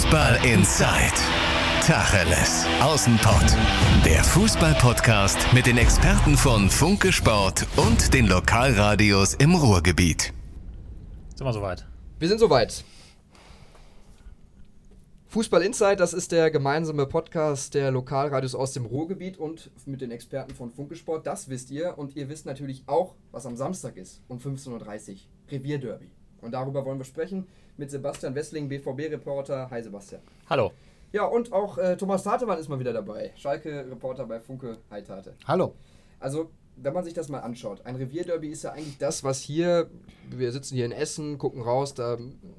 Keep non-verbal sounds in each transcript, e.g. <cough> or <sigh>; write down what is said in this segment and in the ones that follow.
Fußball Inside. Tacheles. Außenpott. Der Fußball-Podcast mit den Experten von Funke Sport und den Lokalradios im Ruhrgebiet. Sind wir soweit? Wir sind soweit. Fußball Insight, das ist der gemeinsame Podcast der Lokalradios aus dem Ruhrgebiet und mit den Experten von Funkesport. Das wisst ihr und ihr wisst natürlich auch, was am Samstag ist, um 15.30 Uhr. Revierderby. Und darüber wollen wir sprechen mit Sebastian Wessling, BVB-Reporter. Hi Sebastian. Hallo. Ja, und auch äh, Thomas Tatemann ist mal wieder dabei. Schalke-Reporter bei Funke. Hi Tate. Hallo. Also, wenn man sich das mal anschaut, ein Revierderby ist ja eigentlich das, was hier, wir sitzen hier in Essen, gucken raus, da,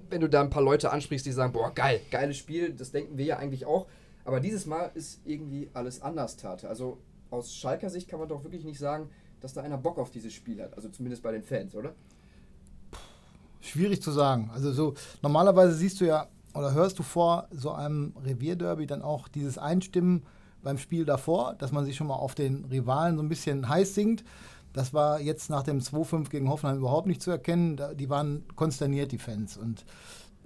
wenn du da ein paar Leute ansprichst, die sagen, boah, geil, geiles Spiel, das denken wir ja eigentlich auch. Aber dieses Mal ist irgendwie alles anders, Tate. Also aus Schalker Sicht kann man doch wirklich nicht sagen, dass da einer Bock auf dieses Spiel hat. Also zumindest bei den Fans, oder? Schwierig zu sagen. Also so normalerweise siehst du ja oder hörst du vor so einem Revierderby dann auch dieses Einstimmen beim Spiel davor, dass man sich schon mal auf den Rivalen so ein bisschen heiß singt. Das war jetzt nach dem 2-5 gegen Hoffenheim überhaupt nicht zu erkennen. Die waren konsterniert, die Fans. Und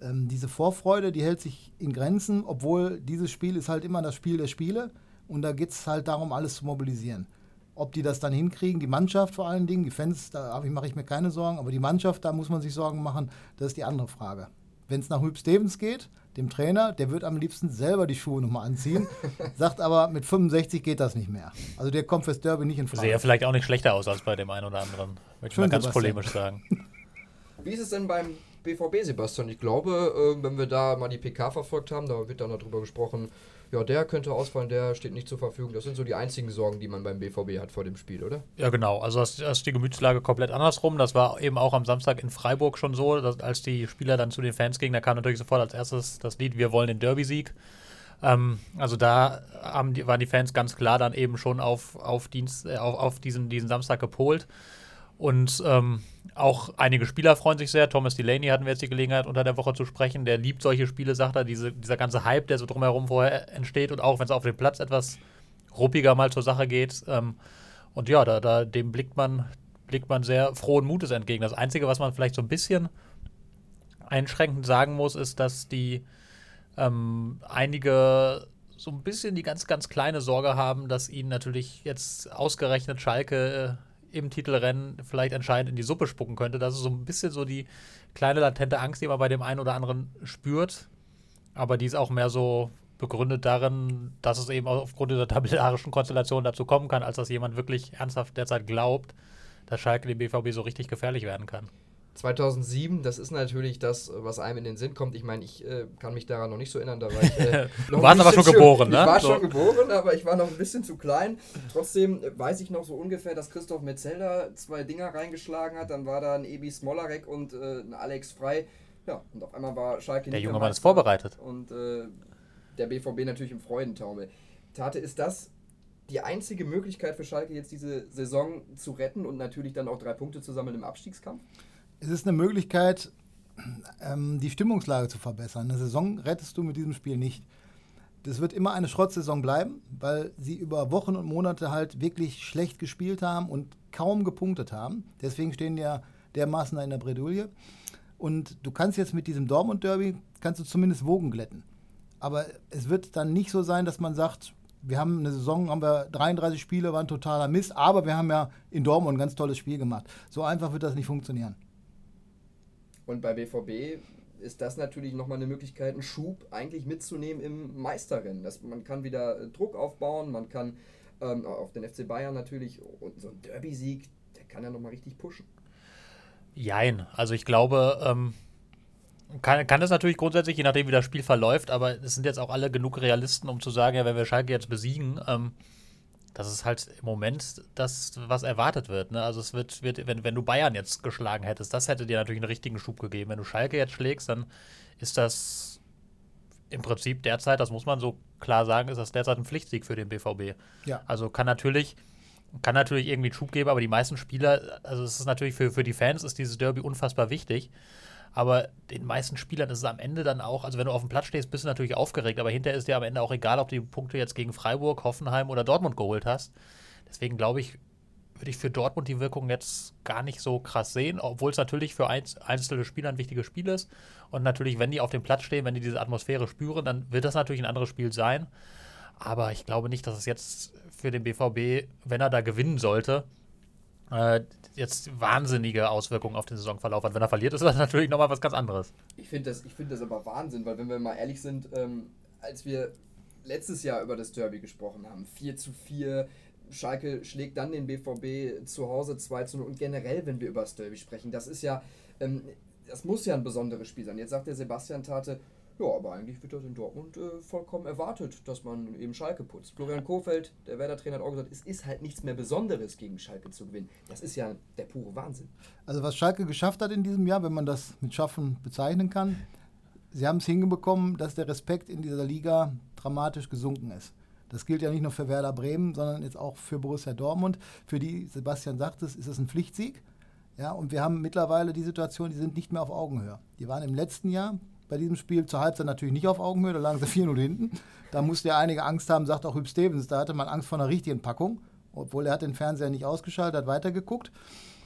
ähm, diese Vorfreude, die hält sich in Grenzen, obwohl dieses Spiel ist halt immer das Spiel der Spiele. Und da geht es halt darum, alles zu mobilisieren. Ob die das dann hinkriegen, die Mannschaft vor allen Dingen, die Fans, da mache ich mir keine Sorgen, aber die Mannschaft, da muss man sich Sorgen machen, das ist die andere Frage. Wenn es nach Hüb Stevens geht, dem Trainer, der wird am liebsten selber die Schuhe nochmal anziehen, <laughs> sagt aber, mit 65 geht das nicht mehr. Also der kommt fürs Derby nicht in Frage. Sehe ja vielleicht auch nicht schlechter aus als bei dem einen oder anderen, möchte ich mal ganz Sebastian. polemisch sagen. <laughs> Wie ist es denn beim BVB, Sebastian? Ich glaube, äh, wenn wir da mal die PK verfolgt haben, da wird dann noch drüber gesprochen, ja, der könnte ausfallen, der steht nicht zur Verfügung. Das sind so die einzigen Sorgen, die man beim BVB hat vor dem Spiel, oder? Ja, genau. Also das, das ist die Gemütslage komplett andersrum. Das war eben auch am Samstag in Freiburg schon so, dass, als die Spieler dann zu den Fans gingen, da kam natürlich sofort als erstes das Lied Wir wollen den Derby-Sieg. Ähm, also da die, waren die Fans ganz klar dann eben schon auf, auf, Dienst, äh, auf, auf diesen, diesen Samstag gepolt. Und ähm, auch einige Spieler freuen sich sehr. Thomas Delaney hatten wir jetzt die Gelegenheit, unter der Woche zu sprechen. Der liebt solche Spiele, sagt er. Diese, dieser ganze Hype, der so drumherum vorher entsteht. Und auch wenn es auf dem Platz etwas ruppiger mal zur Sache geht. Ähm, und ja, da, da, dem blickt man, blickt man sehr frohen Mutes entgegen. Das Einzige, was man vielleicht so ein bisschen einschränkend sagen muss, ist, dass die ähm, einige so ein bisschen die ganz, ganz kleine Sorge haben, dass ihnen natürlich jetzt ausgerechnet Schalke äh, im Titelrennen vielleicht entscheidend in die Suppe spucken könnte. Das ist so ein bisschen so die kleine latente Angst, die man bei dem einen oder anderen spürt. Aber die ist auch mehr so begründet darin, dass es eben aufgrund dieser tabellarischen Konstellation dazu kommen kann, als dass jemand wirklich ernsthaft derzeit glaubt, dass Schalke dem BVB so richtig gefährlich werden kann. 2007, das ist natürlich das, was einem in den Sinn kommt. Ich meine, ich äh, kann mich daran noch nicht so erinnern. Da war ich, äh, <laughs> du warst aber schon geboren, ne? Ich war so. schon geboren, aber ich war noch ein bisschen zu klein. Trotzdem weiß ich noch so ungefähr, dass Christoph Metzelder zwei Dinger reingeschlagen hat. Dann war da ein Ebi Smolarek und äh, ein Alex Frei. Ja, und auf einmal war Schalke Der junge Mann ist vorbereitet. Und äh, der BVB natürlich im Freudentaumel. Tate, ist das die einzige Möglichkeit für Schalke jetzt diese Saison zu retten und natürlich dann auch drei Punkte zu sammeln im Abstiegskampf? Es ist eine Möglichkeit, ähm, die Stimmungslage zu verbessern. Eine Saison rettest du mit diesem Spiel nicht. Das wird immer eine Schrottsaison bleiben, weil sie über Wochen und Monate halt wirklich schlecht gespielt haben und kaum gepunktet haben. Deswegen stehen ja dermaßen in der Bredouille. Und du kannst jetzt mit diesem Dortmund-Derby, kannst du zumindest Wogen glätten. Aber es wird dann nicht so sein, dass man sagt, wir haben eine Saison, haben wir 33 Spiele, war ein totaler Mist, aber wir haben ja in Dortmund ein ganz tolles Spiel gemacht. So einfach wird das nicht funktionieren. Und bei BVB ist das natürlich nochmal eine Möglichkeit, einen Schub eigentlich mitzunehmen im Meisterrennen. Das, man kann wieder äh, Druck aufbauen, man kann ähm, auf den FC Bayern natürlich und so ein Derby-Sieg, der kann ja nochmal richtig pushen. Jein, also ich glaube, ähm, kann, kann das natürlich grundsätzlich, je nachdem wie das Spiel verläuft, aber es sind jetzt auch alle genug Realisten, um zu sagen, ja, wenn wir Schalke jetzt besiegen, ähm, das ist halt im Moment das, was erwartet wird. Ne? Also es wird, wird wenn, wenn du Bayern jetzt geschlagen hättest, das hätte dir natürlich einen richtigen Schub gegeben. Wenn du Schalke jetzt schlägst, dann ist das im Prinzip derzeit, das muss man so klar sagen, ist das derzeit ein Pflichtsieg für den BVB. Ja. Also kann natürlich, kann natürlich irgendwie einen Schub geben, aber die meisten Spieler, also es ist natürlich für, für die Fans ist dieses Derby unfassbar wichtig. Aber den meisten Spielern ist es am Ende dann auch, also wenn du auf dem Platz stehst, bist du natürlich aufgeregt, aber hinterher ist dir am Ende auch egal, ob du die Punkte jetzt gegen Freiburg, Hoffenheim oder Dortmund geholt hast. Deswegen glaube ich, würde ich für Dortmund die Wirkung jetzt gar nicht so krass sehen, obwohl es natürlich für einzelne Spieler ein wichtiges Spiel ist. Und natürlich, wenn die auf dem Platz stehen, wenn die diese Atmosphäre spüren, dann wird das natürlich ein anderes Spiel sein. Aber ich glaube nicht, dass es jetzt für den BVB, wenn er da gewinnen sollte, äh, jetzt wahnsinnige Auswirkungen auf den Saisonverlauf hat. Wenn er verliert, ist das <laughs> natürlich nochmal was ganz anderes. Ich finde das, find das aber Wahnsinn, weil wenn wir mal ehrlich sind, ähm, als wir letztes Jahr über das Derby gesprochen haben, 4 zu 4, Schalke schlägt dann den BVB zu Hause 2 zu 0 und generell, wenn wir über das Derby sprechen, das ist ja, ähm, das muss ja ein besonderes Spiel sein. Jetzt sagt der Sebastian Tate, ja, aber eigentlich wird das in Dortmund äh, vollkommen erwartet, dass man eben Schalke putzt. Florian Kofeld, der Werder-Trainer, hat auch gesagt, es ist halt nichts mehr Besonderes, gegen Schalke zu gewinnen. Das ist ja der pure Wahnsinn. Also was Schalke geschafft hat in diesem Jahr, wenn man das mit Schaffen bezeichnen kann, sie haben es hingekommen, dass der Respekt in dieser Liga dramatisch gesunken ist. Das gilt ja nicht nur für Werder Bremen, sondern jetzt auch für Borussia Dortmund. Für die, Sebastian sagt es, ist es ein Pflichtsieg. Ja, und wir haben mittlerweile die Situation, die sind nicht mehr auf Augenhöhe. Die waren im letzten Jahr bei diesem Spiel zur Halbzeit natürlich nicht auf Augenhöhe, da lagen sie <laughs> 4-0 hinten. Da musste ja einige Angst haben, sagt auch Hüb Stevens, da hatte man Angst vor einer richtigen Packung, obwohl er hat den Fernseher nicht ausgeschaltet, hat weitergeguckt.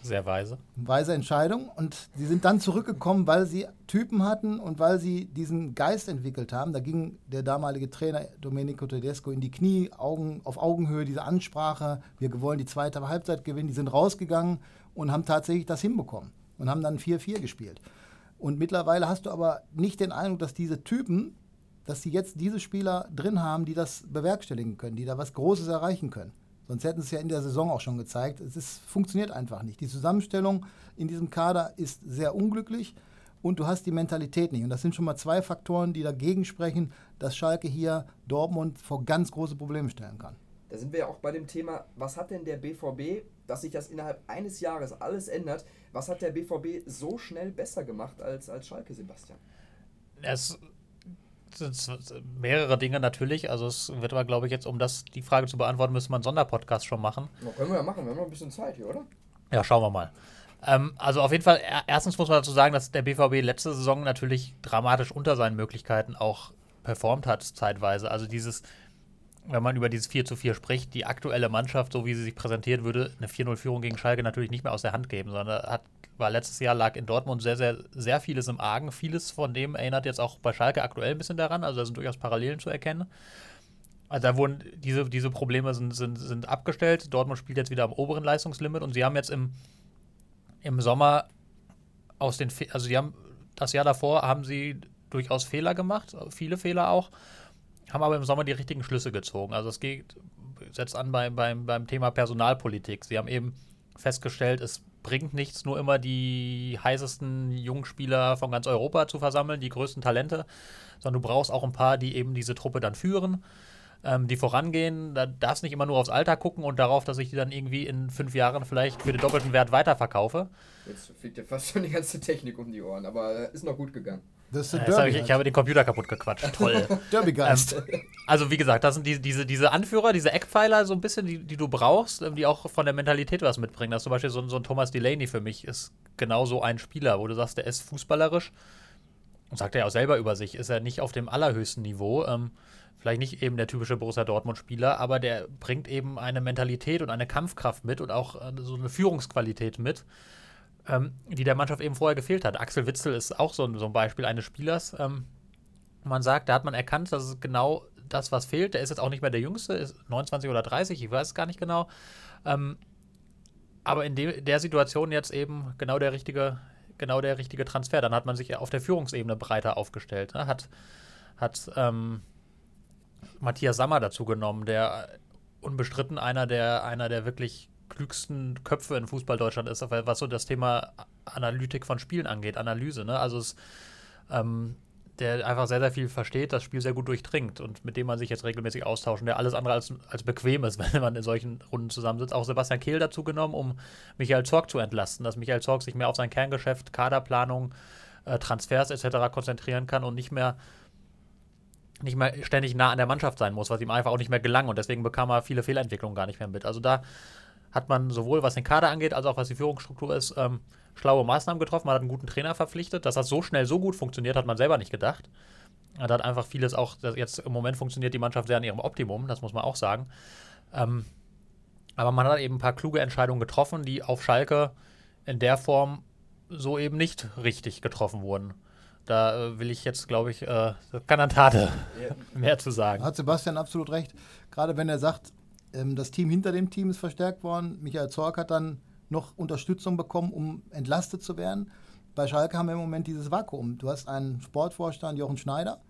Sehr weise. Weise Entscheidung. Und sie sind dann zurückgekommen, weil sie Typen hatten und weil sie diesen Geist entwickelt haben. Da ging der damalige Trainer Domenico Tedesco in die Knie, Augen, auf Augenhöhe, diese Ansprache, wir wollen die zweite Halbzeit gewinnen. Die sind rausgegangen und haben tatsächlich das hinbekommen und haben dann 4-4 gespielt. Und mittlerweile hast du aber nicht den Eindruck, dass diese Typen, dass sie jetzt diese Spieler drin haben, die das bewerkstelligen können, die da was Großes erreichen können. Sonst hätten sie es ja in der Saison auch schon gezeigt. Es ist, funktioniert einfach nicht. Die Zusammenstellung in diesem Kader ist sehr unglücklich und du hast die Mentalität nicht. Und das sind schon mal zwei Faktoren, die dagegen sprechen, dass Schalke hier Dortmund vor ganz große Probleme stellen kann. Da sind wir ja auch bei dem Thema, was hat denn der BVB, dass sich das innerhalb eines Jahres alles ändert, was hat der BVB so schnell besser gemacht als, als Schalke, Sebastian? Es sind mehrere Dinge natürlich. Also es wird aber, glaube ich, jetzt, um das die Frage zu beantworten, müssen wir einen Sonderpodcast schon machen. Na, können wir ja machen, wir haben noch ein bisschen Zeit hier, oder? Ja, schauen wir mal. Ähm, also auf jeden Fall, erstens muss man dazu sagen, dass der BVB letzte Saison natürlich dramatisch unter seinen Möglichkeiten auch performt hat, zeitweise. Also dieses wenn man über dieses 4 zu 4 spricht, die aktuelle Mannschaft, so wie sie sich präsentiert, würde eine 4-0-Führung gegen Schalke natürlich nicht mehr aus der Hand geben, sondern hat, war letztes Jahr lag in Dortmund sehr, sehr, sehr vieles im Argen. Vieles von dem erinnert jetzt auch bei Schalke aktuell ein bisschen daran, also da sind durchaus Parallelen zu erkennen. Also da wurden diese, diese Probleme sind, sind, sind abgestellt. Dortmund spielt jetzt wieder am oberen Leistungslimit und sie haben jetzt im, im Sommer aus den, also sie haben das Jahr davor haben sie durchaus Fehler gemacht, viele Fehler auch haben aber im Sommer die richtigen Schlüsse gezogen. Also es geht, setzt an beim, beim, beim Thema Personalpolitik. Sie haben eben festgestellt, es bringt nichts, nur immer die heißesten Jungspieler von ganz Europa zu versammeln, die größten Talente, sondern du brauchst auch ein paar, die eben diese Truppe dann führen, ähm, die vorangehen. Da darfst nicht immer nur aufs Alter gucken und darauf, dass ich die dann irgendwie in fünf Jahren vielleicht für den doppelten Wert weiterverkaufe. Jetzt fliegt dir fast schon die ganze Technik um die Ohren, aber ist noch gut gegangen. Das ist Derby, hab ich, ich, habe den Computer kaputt gequatscht. <laughs> Toll. Derby-Geist. Ähm, also wie gesagt, das sind die, diese, diese Anführer, diese Eckpfeiler so ein bisschen, die, die du brauchst, ähm, die auch von der Mentalität was mitbringen. Das zum Beispiel so, so ein Thomas Delaney für mich ist genau so ein Spieler, wo du sagst, der ist fußballerisch und sagt er ja auch selber über sich, ist er nicht auf dem allerhöchsten Niveau. Ähm, vielleicht nicht eben der typische Borussia Dortmund-Spieler, aber der bringt eben eine Mentalität und eine Kampfkraft mit und auch äh, so eine Führungsqualität mit ähm, die der Mannschaft eben vorher gefehlt hat. Axel Witzel ist auch so, so ein Beispiel eines Spielers. Ähm, man sagt, da hat man erkannt, dass es genau das, was fehlt. Der ist jetzt auch nicht mehr der Jüngste, ist 29 oder 30, ich weiß es gar nicht genau. Ähm, aber in de der Situation jetzt eben genau der richtige, genau der richtige Transfer. Dann hat man sich auf der Führungsebene breiter aufgestellt. Ne? Hat, hat ähm, Matthias Sammer dazu genommen, der unbestritten einer der, einer der wirklich klügsten Köpfe in Fußball Deutschland ist, was so das Thema Analytik von Spielen angeht, Analyse. Ne? Also es, ähm, der einfach sehr, sehr viel versteht, das Spiel sehr gut durchdringt und mit dem man sich jetzt regelmäßig austauscht, der alles andere als, als bequem ist, <laughs> wenn man in solchen Runden zusammensitzt. Auch Sebastian Kehl dazu genommen, um Michael Zorg zu entlasten, dass Michael Zorg sich mehr auf sein Kerngeschäft, Kaderplanung, äh, Transfers etc. konzentrieren kann und nicht mehr nicht mehr ständig nah an der Mannschaft sein muss, was ihm einfach auch nicht mehr gelang und deswegen bekam er viele Fehlentwicklungen gar nicht mehr mit. Also da hat man sowohl was den Kader angeht, als auch was die Führungsstruktur ist, ähm, schlaue Maßnahmen getroffen. Man hat einen guten Trainer verpflichtet. Dass das so schnell so gut funktioniert, hat man selber nicht gedacht. Da hat einfach vieles auch, jetzt im Moment funktioniert die Mannschaft sehr an ihrem Optimum, das muss man auch sagen. Ähm, Aber man hat eben ein paar kluge Entscheidungen getroffen, die auf Schalke in der Form so eben nicht richtig getroffen wurden. Da äh, will ich jetzt, glaube ich, äh, Kanantate <laughs> mehr zu sagen. Hat Sebastian absolut recht. Gerade wenn er sagt, ähm, das Team hinter dem Team ist verstärkt worden. Michael Zorc hat dann noch Unterstützung bekommen, um entlastet zu werden. Bei Schalke haben wir im Moment dieses Vakuum. Du hast einen Sportvorstand, Jochen Schneider,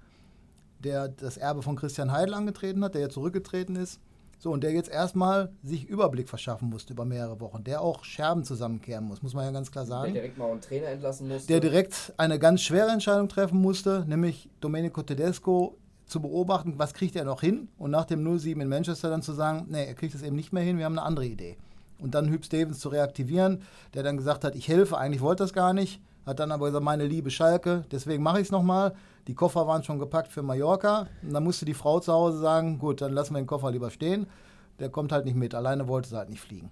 der das Erbe von Christian Heidel angetreten hat, der jetzt zurückgetreten ist. So, und der jetzt erstmal sich Überblick verschaffen musste über mehrere Wochen, der auch Scherben zusammenkehren muss, muss man ja ganz klar sagen. Der direkt mal einen Trainer entlassen musste. Der direkt eine ganz schwere Entscheidung treffen musste, nämlich Domenico Tedesco zu beobachten, was kriegt er noch hin und nach dem 0-7 in Manchester dann zu sagen, nee, er kriegt es eben nicht mehr hin, wir haben eine andere Idee. Und dann Hüb Stevens zu reaktivieren, der dann gesagt hat, ich helfe, eigentlich wollte das gar nicht, hat dann aber gesagt, meine liebe Schalke, deswegen mache ich es nochmal. Die Koffer waren schon gepackt für Mallorca. Und dann musste die Frau zu Hause sagen, gut, dann lassen wir den Koffer lieber stehen. Der kommt halt nicht mit. Alleine wollte sie halt nicht fliegen.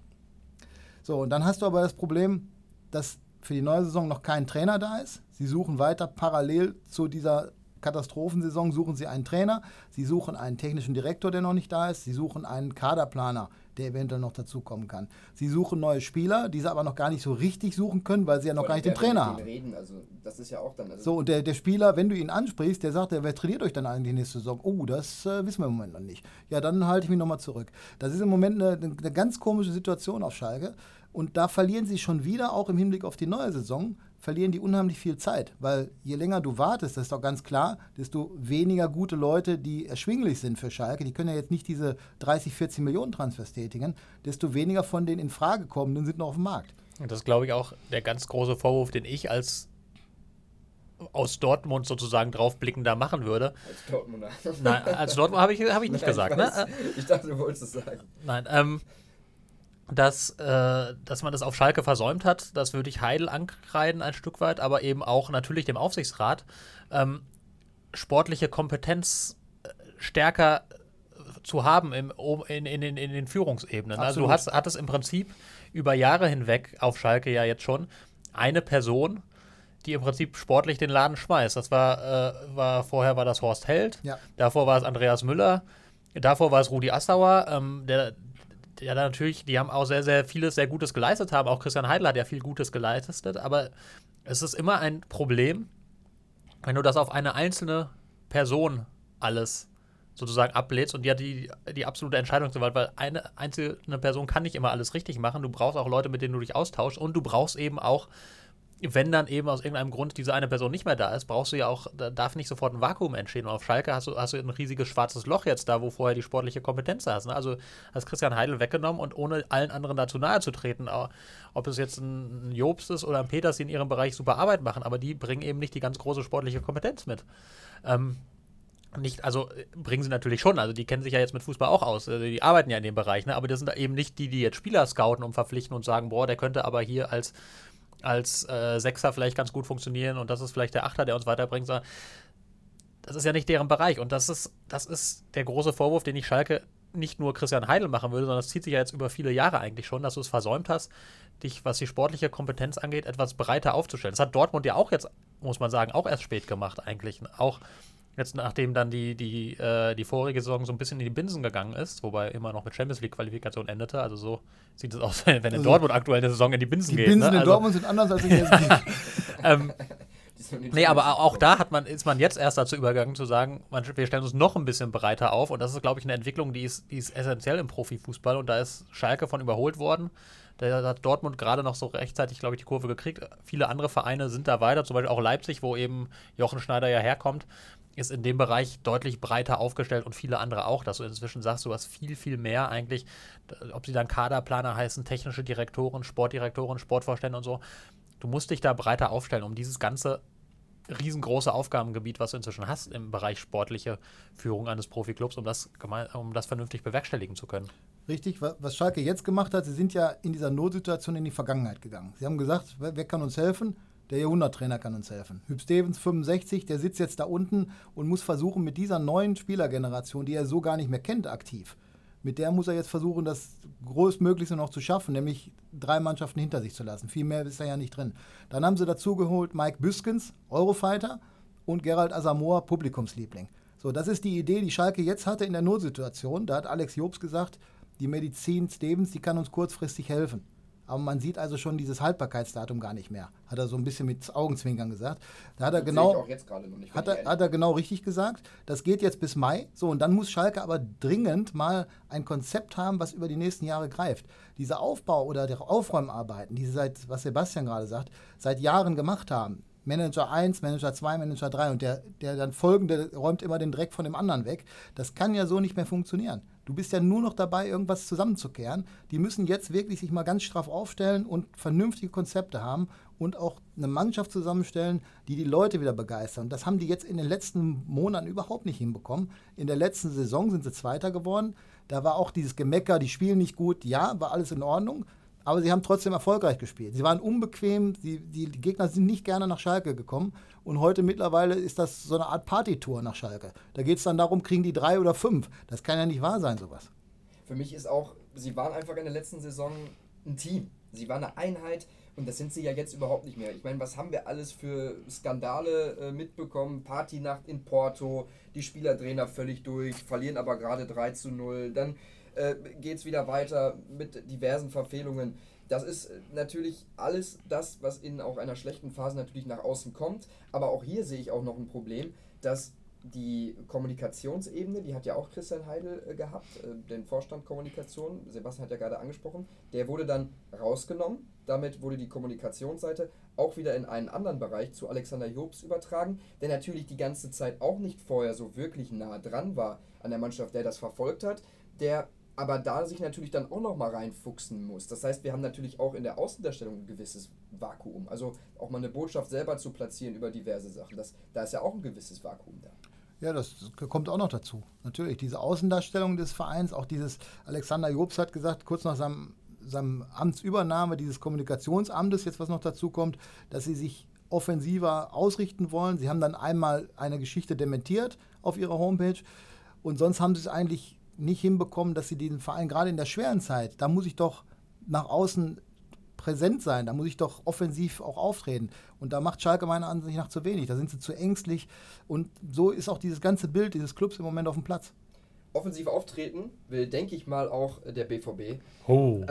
So, und dann hast du aber das Problem, dass für die neue Saison noch kein Trainer da ist. Sie suchen weiter parallel zu dieser Katastrophensaison suchen sie einen Trainer, sie suchen einen technischen Direktor, der noch nicht da ist, sie suchen einen Kaderplaner, der eventuell noch dazukommen kann. Sie suchen neue Spieler, die sie aber noch gar nicht so richtig suchen können, weil sie ja noch gar nicht den Trainer haben. Reden, also das ist ja auch dann. Also so, und der, der Spieler, wenn du ihn ansprichst, der sagt, wer trainiert euch dann eigentlich nächste Saison? Oh, das äh, wissen wir im Moment noch nicht. Ja, dann halte ich mich nochmal zurück. Das ist im Moment eine, eine ganz komische Situation auf Schalke. Und da verlieren sie schon wieder, auch im Hinblick auf die neue Saison, verlieren die unheimlich viel Zeit. Weil je länger du wartest, das ist doch ganz klar, desto weniger gute Leute, die erschwinglich sind für Schalke, die können ja jetzt nicht diese 30, 40 Millionen Transfers tätigen, desto weniger von den in Frage kommenden sind noch auf dem Markt. Und das ist, glaube ich, auch der ganz große Vorwurf, den ich als aus Dortmund sozusagen draufblickender machen würde. Als Dortmunder. Nein, als Dortmund habe ich, hab ich nicht Nein, gesagt. Ich, ne? ich dachte, du wolltest es sagen. Nein, ähm, dass, äh, dass man das auf Schalke versäumt hat, das würde ich Heidel ankreiden ein Stück weit, aber eben auch natürlich dem Aufsichtsrat, ähm, sportliche Kompetenz äh, stärker zu haben im, in, in, in, in den Führungsebenen. Also du hast, hattest im Prinzip über Jahre hinweg auf Schalke ja jetzt schon eine Person, die im Prinzip sportlich den Laden schmeißt. Das war, äh, war vorher war das Horst Held, Ja. davor war es Andreas Müller, davor war es Rudi Assauer, ähm, der ja natürlich, die haben auch sehr, sehr vieles sehr Gutes geleistet haben. Auch Christian Heidel hat ja viel Gutes geleistet, aber es ist immer ein Problem, wenn du das auf eine einzelne Person alles sozusagen ablädst und die hat die, die absolute Entscheidungsgewalt, weil eine einzelne Person kann nicht immer alles richtig machen. Du brauchst auch Leute, mit denen du dich austauschst und du brauchst eben auch wenn dann eben aus irgendeinem Grund diese eine Person nicht mehr da ist, brauchst du ja auch, da darf nicht sofort ein Vakuum entstehen. Und auf Schalke hast du, hast du ein riesiges schwarzes Loch jetzt da, wo vorher die sportliche Kompetenz saß. Ne? Also hast Christian Heidel weggenommen und ohne allen anderen dazu nahe zu treten, ob es jetzt ein Jobst ist oder ein Peters, die in ihrem Bereich super Arbeit machen, aber die bringen eben nicht die ganz große sportliche Kompetenz mit. Ähm, nicht, also bringen sie natürlich schon, also die kennen sich ja jetzt mit Fußball auch aus, also die arbeiten ja in dem Bereich, ne? aber das sind eben nicht die, die jetzt Spieler scouten und verpflichten und sagen, boah, der könnte aber hier als als äh, Sechser vielleicht ganz gut funktionieren und das ist vielleicht der Achter, der uns weiterbringt, das ist ja nicht deren Bereich. Und das ist, das ist der große Vorwurf, den ich Schalke nicht nur Christian Heidel machen würde, sondern das zieht sich ja jetzt über viele Jahre eigentlich schon, dass du es versäumt hast, dich, was die sportliche Kompetenz angeht, etwas breiter aufzustellen. Das hat Dortmund ja auch jetzt, muss man sagen, auch erst spät gemacht eigentlich. Auch jetzt nachdem dann die, die, äh, die vorige Saison so ein bisschen in die Binsen gegangen ist, wobei immer noch mit Champions League-Qualifikation endete. Also so sieht es aus, <laughs> wenn in Also Dortmund aktuell eine Saison in die Binsen Die geht. Binsen ne? in also, Dortmund sind anders als in Gelsenkirchen. <laughs> ähm, Nee, aber auch da hat man, ist man jetzt erst dazu übergegangen zu sagen, man, wir stellen uns noch ein bisschen breiter auf und das ist, glaube ich, eine Entwicklung, die ist, die ist essentiell im Profifußball und da ist Schalke von überholt worden. Da hat Dortmund gerade noch so rechtzeitig, glaube ich, die Kurve gekriegt. Viele andere Vereine sind da weiter, zum Beispiel auch Leipzig, wo eben Jochen Schneider ja herkommt, ist in dem Bereich deutlich breiter aufgestellt und viele andere auch, dass du inzwischen sagst, du hast viel, viel mehr eigentlich, ob sie dann Kaderplaner heißen, technische Direktoren, Sportdirektoren, Sportvorstände und so. Du musst dich da breiter aufstellen, um dieses ganze riesengroße Aufgabengebiet, was du inzwischen hast im Bereich sportliche Führung eines Profiklubs, um das, um das vernünftig bewerkstelligen zu können. Richtig, was Schalke jetzt gemacht hat, sie sind ja in dieser Notsituation in die Vergangenheit gegangen. Sie haben gesagt, wer, wer kann uns helfen? Der Jahrhunderttrainer kann uns helfen. Hüb Stevens, 65, der sitzt jetzt da unten und muss versuchen, mit dieser neuen Spielergeneration, die er so gar nicht mehr kennt, aktiv, mit der muss er jetzt versuchen, das Größtmöglichste noch zu schaffen, nämlich drei Mannschaften hinter sich zu lassen. Viel mehr ist da ja nicht drin. Dann haben sie dazu geholt Mike Büskens, Eurofighter, und Gerald Asamoah, Publikumsliebling. So, das ist die Idee, die Schalke jetzt hatte in der Notsituation. Da hat Alex Jobs gesagt, die Medizin Stevens, die kann uns kurzfristig helfen. Aber man sieht also schon dieses Haltbarkeitsdatum gar nicht mehr. Hat er so ein bisschen mit Augenzwinkern gesagt. Da hat er Das genau. nicht, Hat er, hat er genau richtig gesagt. Das geht jetzt bis Mai. So, und dann muss Schalke aber dringend mal ein Konzept haben, was über die nächsten Jahre greift. Diese Aufbau- oder die Aufräumarbeiten, die sie seit, was Sebastian gerade sagt, seit Jahren gemacht haben. Manager 1, Manager 2, Manager 3 und der, der dann folgende räumt immer den Dreck von dem anderen weg. Das kann ja so nicht mehr funktionieren. Du bist ja nur noch dabei, irgendwas zusammenzukehren. Die müssen jetzt wirklich sich mal ganz straff aufstellen und vernünftige Konzepte haben und auch eine Mannschaft zusammenstellen, die die Leute wieder begeistern. Das haben die jetzt in den letzten Monaten überhaupt nicht hinbekommen. In der letzten Saison sind sie Zweiter geworden. Da war auch dieses Gemecker, die spielen nicht gut. Ja, war alles in Ordnung. Aber sie haben trotzdem erfolgreich gespielt. Sie waren unbequem, die, die, die Gegner sind nicht gerne nach Schalke gekommen. Und heute mittlerweile ist das so eine Art Partytour nach Schalke. Da geht es dann darum, kriegen die drei oder fünf. Das kann ja nicht wahr sein, sowas. Für mich ist auch, sie waren einfach in der letzten Saison ein Team. Sie waren eine Einheit und das sind sie ja jetzt überhaupt nicht mehr. Ich meine, was haben wir alles für Skandale äh, mitbekommen? Partynacht in Porto, die Spieler drehen da völlig durch, verlieren aber gerade 3 zu 0. Dann äh, geht es wieder weiter mit diversen Verfehlungen. Das ist natürlich alles das, was in auch einer schlechten Phase natürlich nach außen kommt. Aber auch hier sehe ich auch noch ein Problem, dass die Kommunikationsebene, die hat ja auch Christian Heidel äh, gehabt, äh, den Vorstand Kommunikation, Sebastian hat ja gerade angesprochen, der wurde dann rausgenommen. Damit wurde die Kommunikationsseite auch wieder in einen anderen Bereich zu Alexander Jobs übertragen, der natürlich die ganze Zeit auch nicht vorher so wirklich nah dran war an der Mannschaft, der das verfolgt hat, der aber da sich natürlich dann auch nochmal reinfuchsen muss. Das heißt, wir haben natürlich auch in der Außendarstellung ein gewisses Vakuum. Also auch mal eine Botschaft selber zu platzieren über diverse Sachen. Das, da ist ja auch ein gewisses Vakuum da. Ja, das kommt auch noch dazu. Natürlich, diese Außendarstellung des Vereins, auch dieses, Alexander Jobs hat gesagt, kurz nach seinem, seinem Amtsübernahme dieses Kommunikationsamtes, jetzt was noch dazu kommt, dass sie sich offensiver ausrichten wollen. Sie haben dann einmal eine Geschichte dementiert auf ihrer Homepage und sonst haben sie es eigentlich nicht hinbekommen, dass sie diesen Verein gerade in der schweren Zeit, da muss ich doch nach außen präsent sein, da muss ich doch offensiv auch auftreten. Und da macht Schalke meiner Ansicht nach zu wenig. Da sind sie zu ängstlich. Und so ist auch dieses ganze Bild dieses Clubs im Moment auf dem Platz. Offensiv auftreten will, denke ich mal, auch der BVB. Oh.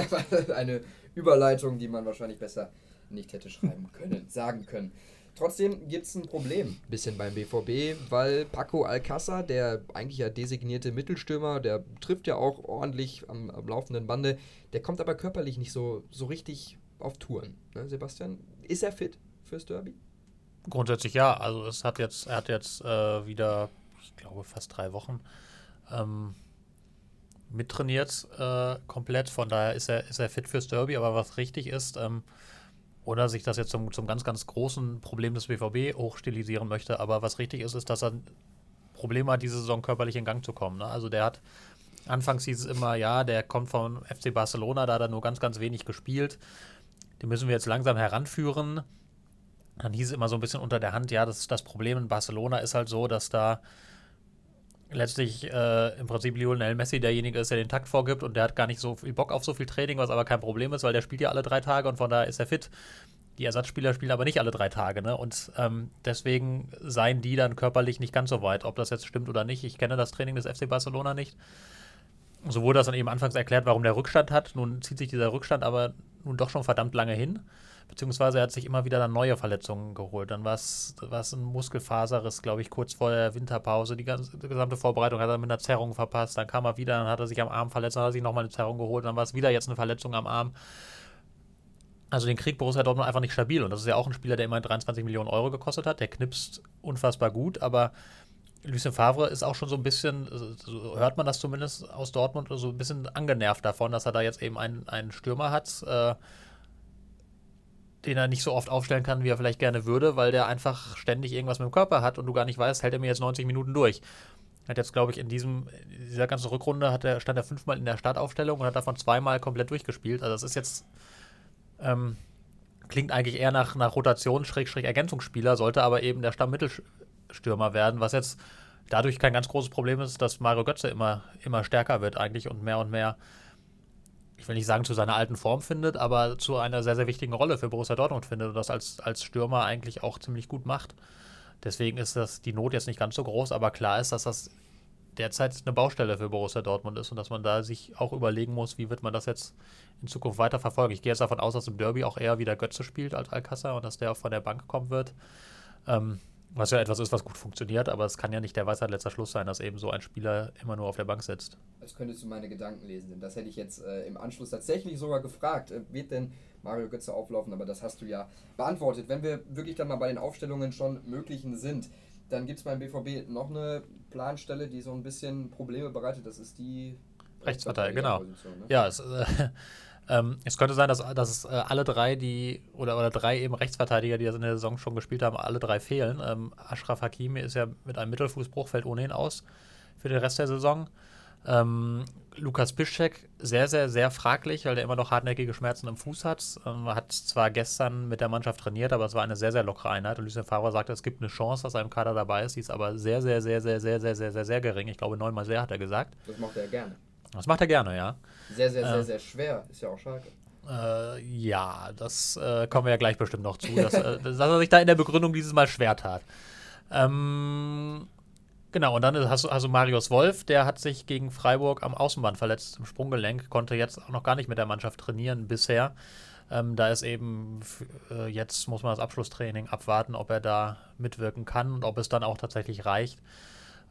<laughs> Eine Überleitung, die man wahrscheinlich besser nicht hätte schreiben können, sagen können. Trotzdem gibt es ein Problem bisschen beim BVB, weil Paco Alcázar, der eigentlich ja designierte Mittelstürmer, der trifft ja auch ordentlich am, am laufenden Bande, der kommt aber körperlich nicht so, so richtig auf Touren. Ne, Sebastian, ist er fit fürs Derby? Grundsätzlich ja. Also es hat jetzt, er hat jetzt äh, wieder, ich glaube, fast drei Wochen ähm, mittrainiert äh, komplett. Von daher ist er, ist er fit fürs Derby, aber was richtig ist, ähm, oder sich das jetzt zum, zum ganz, ganz großen Problem des BVB hochstilisieren möchte. Aber was richtig ist, ist, dass er Probleme hat, diese Saison körperlich in Gang zu kommen. Ne? Also der hat, anfangs hieß es immer, ja, der kommt vom FC Barcelona, da hat er nur ganz, ganz wenig gespielt. Den müssen wir jetzt langsam heranführen. Dann hieß es immer so ein bisschen unter der Hand, ja, das, das Problem in Barcelona ist halt so, dass da letztlich äh, im Prinzip Lionel Messi derjenige ist, der den Takt vorgibt und der hat gar nicht so viel Bock auf so viel Training, was aber kein Problem ist, weil der spielt ja alle drei Tage und von daher ist er fit. Die Ersatzspieler spielen aber nicht alle drei Tage, ne? Und ähm, deswegen seien die dann körperlich nicht ganz so weit. Ob das jetzt stimmt oder nicht, ich kenne das Training des FC Barcelona nicht. So wurde das dann eben anfangs erklärt, warum der Rückstand hat. Nun zieht sich dieser Rückstand aber nun doch schon verdammt lange hin. Beziehungsweise er hat sich immer wieder dann neue Verletzungen geholt. Dann war es ein Muskelfaserriss, glaube ich, kurz vor der Winterpause. Die, ganze, die gesamte Vorbereitung hat er mit einer Zerrung verpasst. Dann kam er wieder, dann hat er sich am Arm verletzt, dann hat er sich nochmal eine Zerrung geholt. Dann war es wieder jetzt eine Verletzung am Arm. Also den Krieg Borussia Dortmund einfach nicht stabil. Und das ist ja auch ein Spieler, der immerhin 23 Millionen Euro gekostet hat. Der knipst unfassbar gut, aber Lucien Favre ist auch schon so ein bisschen, so hört man das zumindest aus Dortmund, so ein bisschen angenervt davon, dass er da jetzt eben einen, einen Stürmer hat, äh, den er nicht so oft aufstellen kann, wie er vielleicht gerne würde, weil der einfach ständig irgendwas mit dem Körper hat und du gar nicht weißt, hält er mir jetzt 90 Minuten durch. Hat jetzt, glaube ich, in diesem, dieser ganzen Rückrunde hat er, stand er fünfmal in der Startaufstellung und hat davon zweimal komplett durchgespielt. Also das ist jetzt, ähm, klingt eigentlich eher nach, nach Rotation, Schrägstrich Ergänzungsspieler, sollte aber eben der Stammmittelstürmer werden, was jetzt dadurch kein ganz großes Problem ist, dass Mario Götze immer, immer stärker wird eigentlich und mehr und mehr ich will nicht sagen, zu seiner alten Form findet, aber zu einer sehr, sehr wichtigen Rolle für Borussia Dortmund findet und das als, als Stürmer eigentlich auch ziemlich gut macht. Deswegen ist das die Not jetzt nicht ganz so groß, aber klar ist, dass das derzeit eine Baustelle für Borussia Dortmund ist und dass man da sich auch überlegen muss, wie wird man das jetzt in Zukunft weiter verfolgen. Ich gehe jetzt davon aus, dass im Derby auch eher wieder Götze spielt als Alcázar und dass der von der Bank kommen wird. Ähm, was ja etwas ist, was gut funktioniert, aber es kann ja nicht der Weisheit letzter Schluss sein, dass eben so ein Spieler immer nur auf der Bank sitzt. Als könntest du meine Gedanken lesen, denn das hätte ich jetzt äh, im Anschluss tatsächlich sogar gefragt. Äh, wird denn Mario Götze auflaufen? Aber das hast du ja beantwortet. Wenn wir wirklich dann mal bei den Aufstellungen schon möglichen sind, dann gibt es beim BVB noch eine Planstelle, die so ein bisschen Probleme bereitet. Das ist die Rechtsverteidiger, genau. Ne? Ja, es, äh, ähm, es könnte sein, dass, dass äh, alle drei, die oder, oder drei eben Rechtsverteidiger, die das in der Saison schon gespielt haben, alle drei fehlen. Ähm, Ashraf Hakimi ist ja mit einem Mittelfußbruch, fällt ohnehin aus für den Rest der Saison. Ähm, Lukas Piszczek sehr, sehr, sehr fraglich, weil er immer noch hartnäckige Schmerzen im Fuß hat. Ähm, hat zwar gestern mit der Mannschaft trainiert, aber es war eine sehr, sehr lockere Einheit. Und Lucien Favre sagte, es gibt eine Chance, dass er im Kader dabei ist. Die ist aber sehr, sehr, sehr, sehr, sehr, sehr, sehr, sehr, sehr gering. Ich glaube, neunmal sehr hat er gesagt. Das macht er gerne. Das macht er gerne, ja. Sehr, sehr, sehr, äh, sehr schwer. Ist ja auch schade. Äh, ja, das äh, kommen wir ja gleich bestimmt noch zu, dass, äh, <laughs> dass, er sich da in der Begründung dieses Mal schwer tat. Ähm, genau, und dann hast du also Marius Wolf, der hat sich gegen Freiburg am Außenband verletzt im Sprunggelenk, konnte jetzt auch noch gar nicht mit der Mannschaft trainieren bisher. Ähm, da ist eben, äh, jetzt muss man das Abschlusstraining abwarten, ob er da mitwirken kann und ob es dann auch tatsächlich reicht.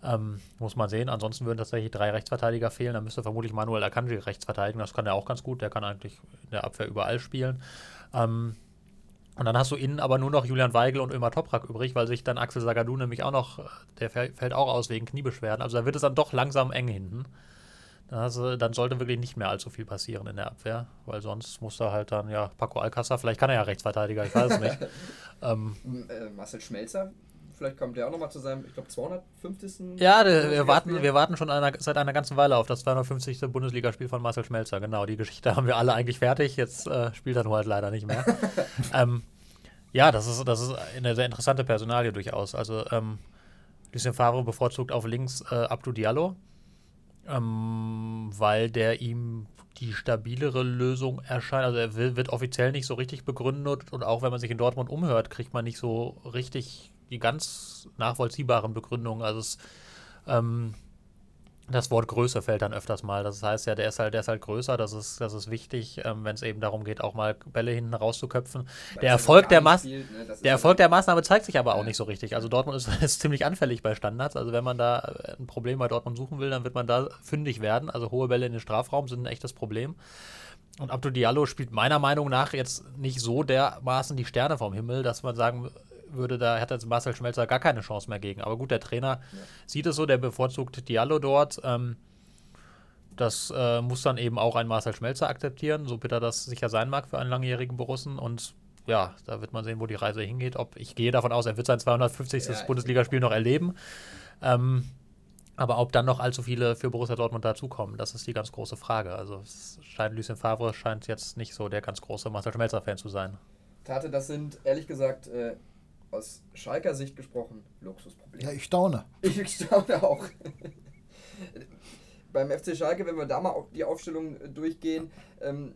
Ähm, muss man sehen. Ansonsten würden tatsächlich drei Rechtsverteidiger fehlen. Dann müsste vermutlich Manuel Akanji rechts verteidigen. Das kann er auch ganz gut. Der kann eigentlich in der Abwehr überall spielen. Ähm, und dann hast du innen aber nur noch Julian Weigel und Ömer Toprak übrig, weil sich dann Axel Sagadou nämlich auch noch, der fällt auch aus wegen Kniebeschwerden. Also da wird es dann doch langsam eng hinten. Dann, du, dann, sollte wirklich nicht mehr allzu viel passieren in der Abwehr, weil sonst muss da halt dann, ja, Paco Alcázar, vielleicht kann er ja Rechtsverteidiger, ich weiß es nicht. <laughs> ähm, äh, Marcel Schmelzer Vielleicht kommt der auch nochmal zu seinem, ich glaube, 250. Ja, der, wir, warten, wir warten schon einer, seit einer ganzen Weile auf das 250. Bundesligaspiel von Marcel Schmelzer. Genau, die Geschichte <laughs> haben wir alle eigentlich fertig. Jetzt äh, spielt er nur halt leider nicht mehr. <laughs> ähm, ja, das ist, das ist eine sehr interessante Personalie durchaus. Also, ähm, Lucien Favre bevorzugt auf links äh, Abdu Diallo, ähm, weil der ihm die stabilere Lösung erscheint. Also er wird offiziell nicht so richtig begründet und auch wenn man sich in Dortmund umhört, kriegt man nicht so richtig die ganz nachvollziehbaren Begründungen. Also es, ähm, das Wort Größe fällt dann öfters mal. Das heißt ja, der ist halt, der ist halt größer, das ist, das ist wichtig, ähm, wenn es eben darum geht, auch mal Bälle hinten rauszuköpfen. Der Erfolg, der, Maß spielt, ne? der Erfolg der Maßnahme zeigt sich aber auch ja. nicht so richtig. Also Dortmund ist, <laughs> ist, ziemlich anfällig bei Standards. Also wenn man da äh, ein Problem bei Dortmund suchen will, dann wird man da fündig werden. Also hohe Bälle in den Strafraum sind ein echtes Problem. Und Abdou Diallo spielt meiner Meinung nach jetzt nicht so dermaßen die Sterne vom Himmel, dass man sagen würde, da hätte jetzt Marcel Schmelzer gar keine Chance mehr gegen. Aber gut, der Trainer ja. sieht es so, der bevorzugt Diallo dort. Ähm, das äh, muss dann eben auch ein Marcel Schmelzer akzeptieren, so bitter das sicher sein mag für einen langjährigen Borussen. Und ja, da wird man sehen, wo die Reise hingeht. Ob ich gehe davon aus, er wird sein 250. Ja, Bundesligaspiel noch erleben. Ähm, aber ob dann noch allzu viele für Borussia Dortmund dazukommen, das ist die ganz große Frage. Also es scheint Lucien Favre scheint jetzt nicht so der ganz große Marcel Schmelzer-Fan zu sein. Tate, das sind ehrlich gesagt äh, aus Schalker Sicht gesprochen Luxusproblem. Ja, ich staune. Ich staune auch. Beim FC Schalke, wenn wir da mal die Aufstellung äh, durchgehen, ähm,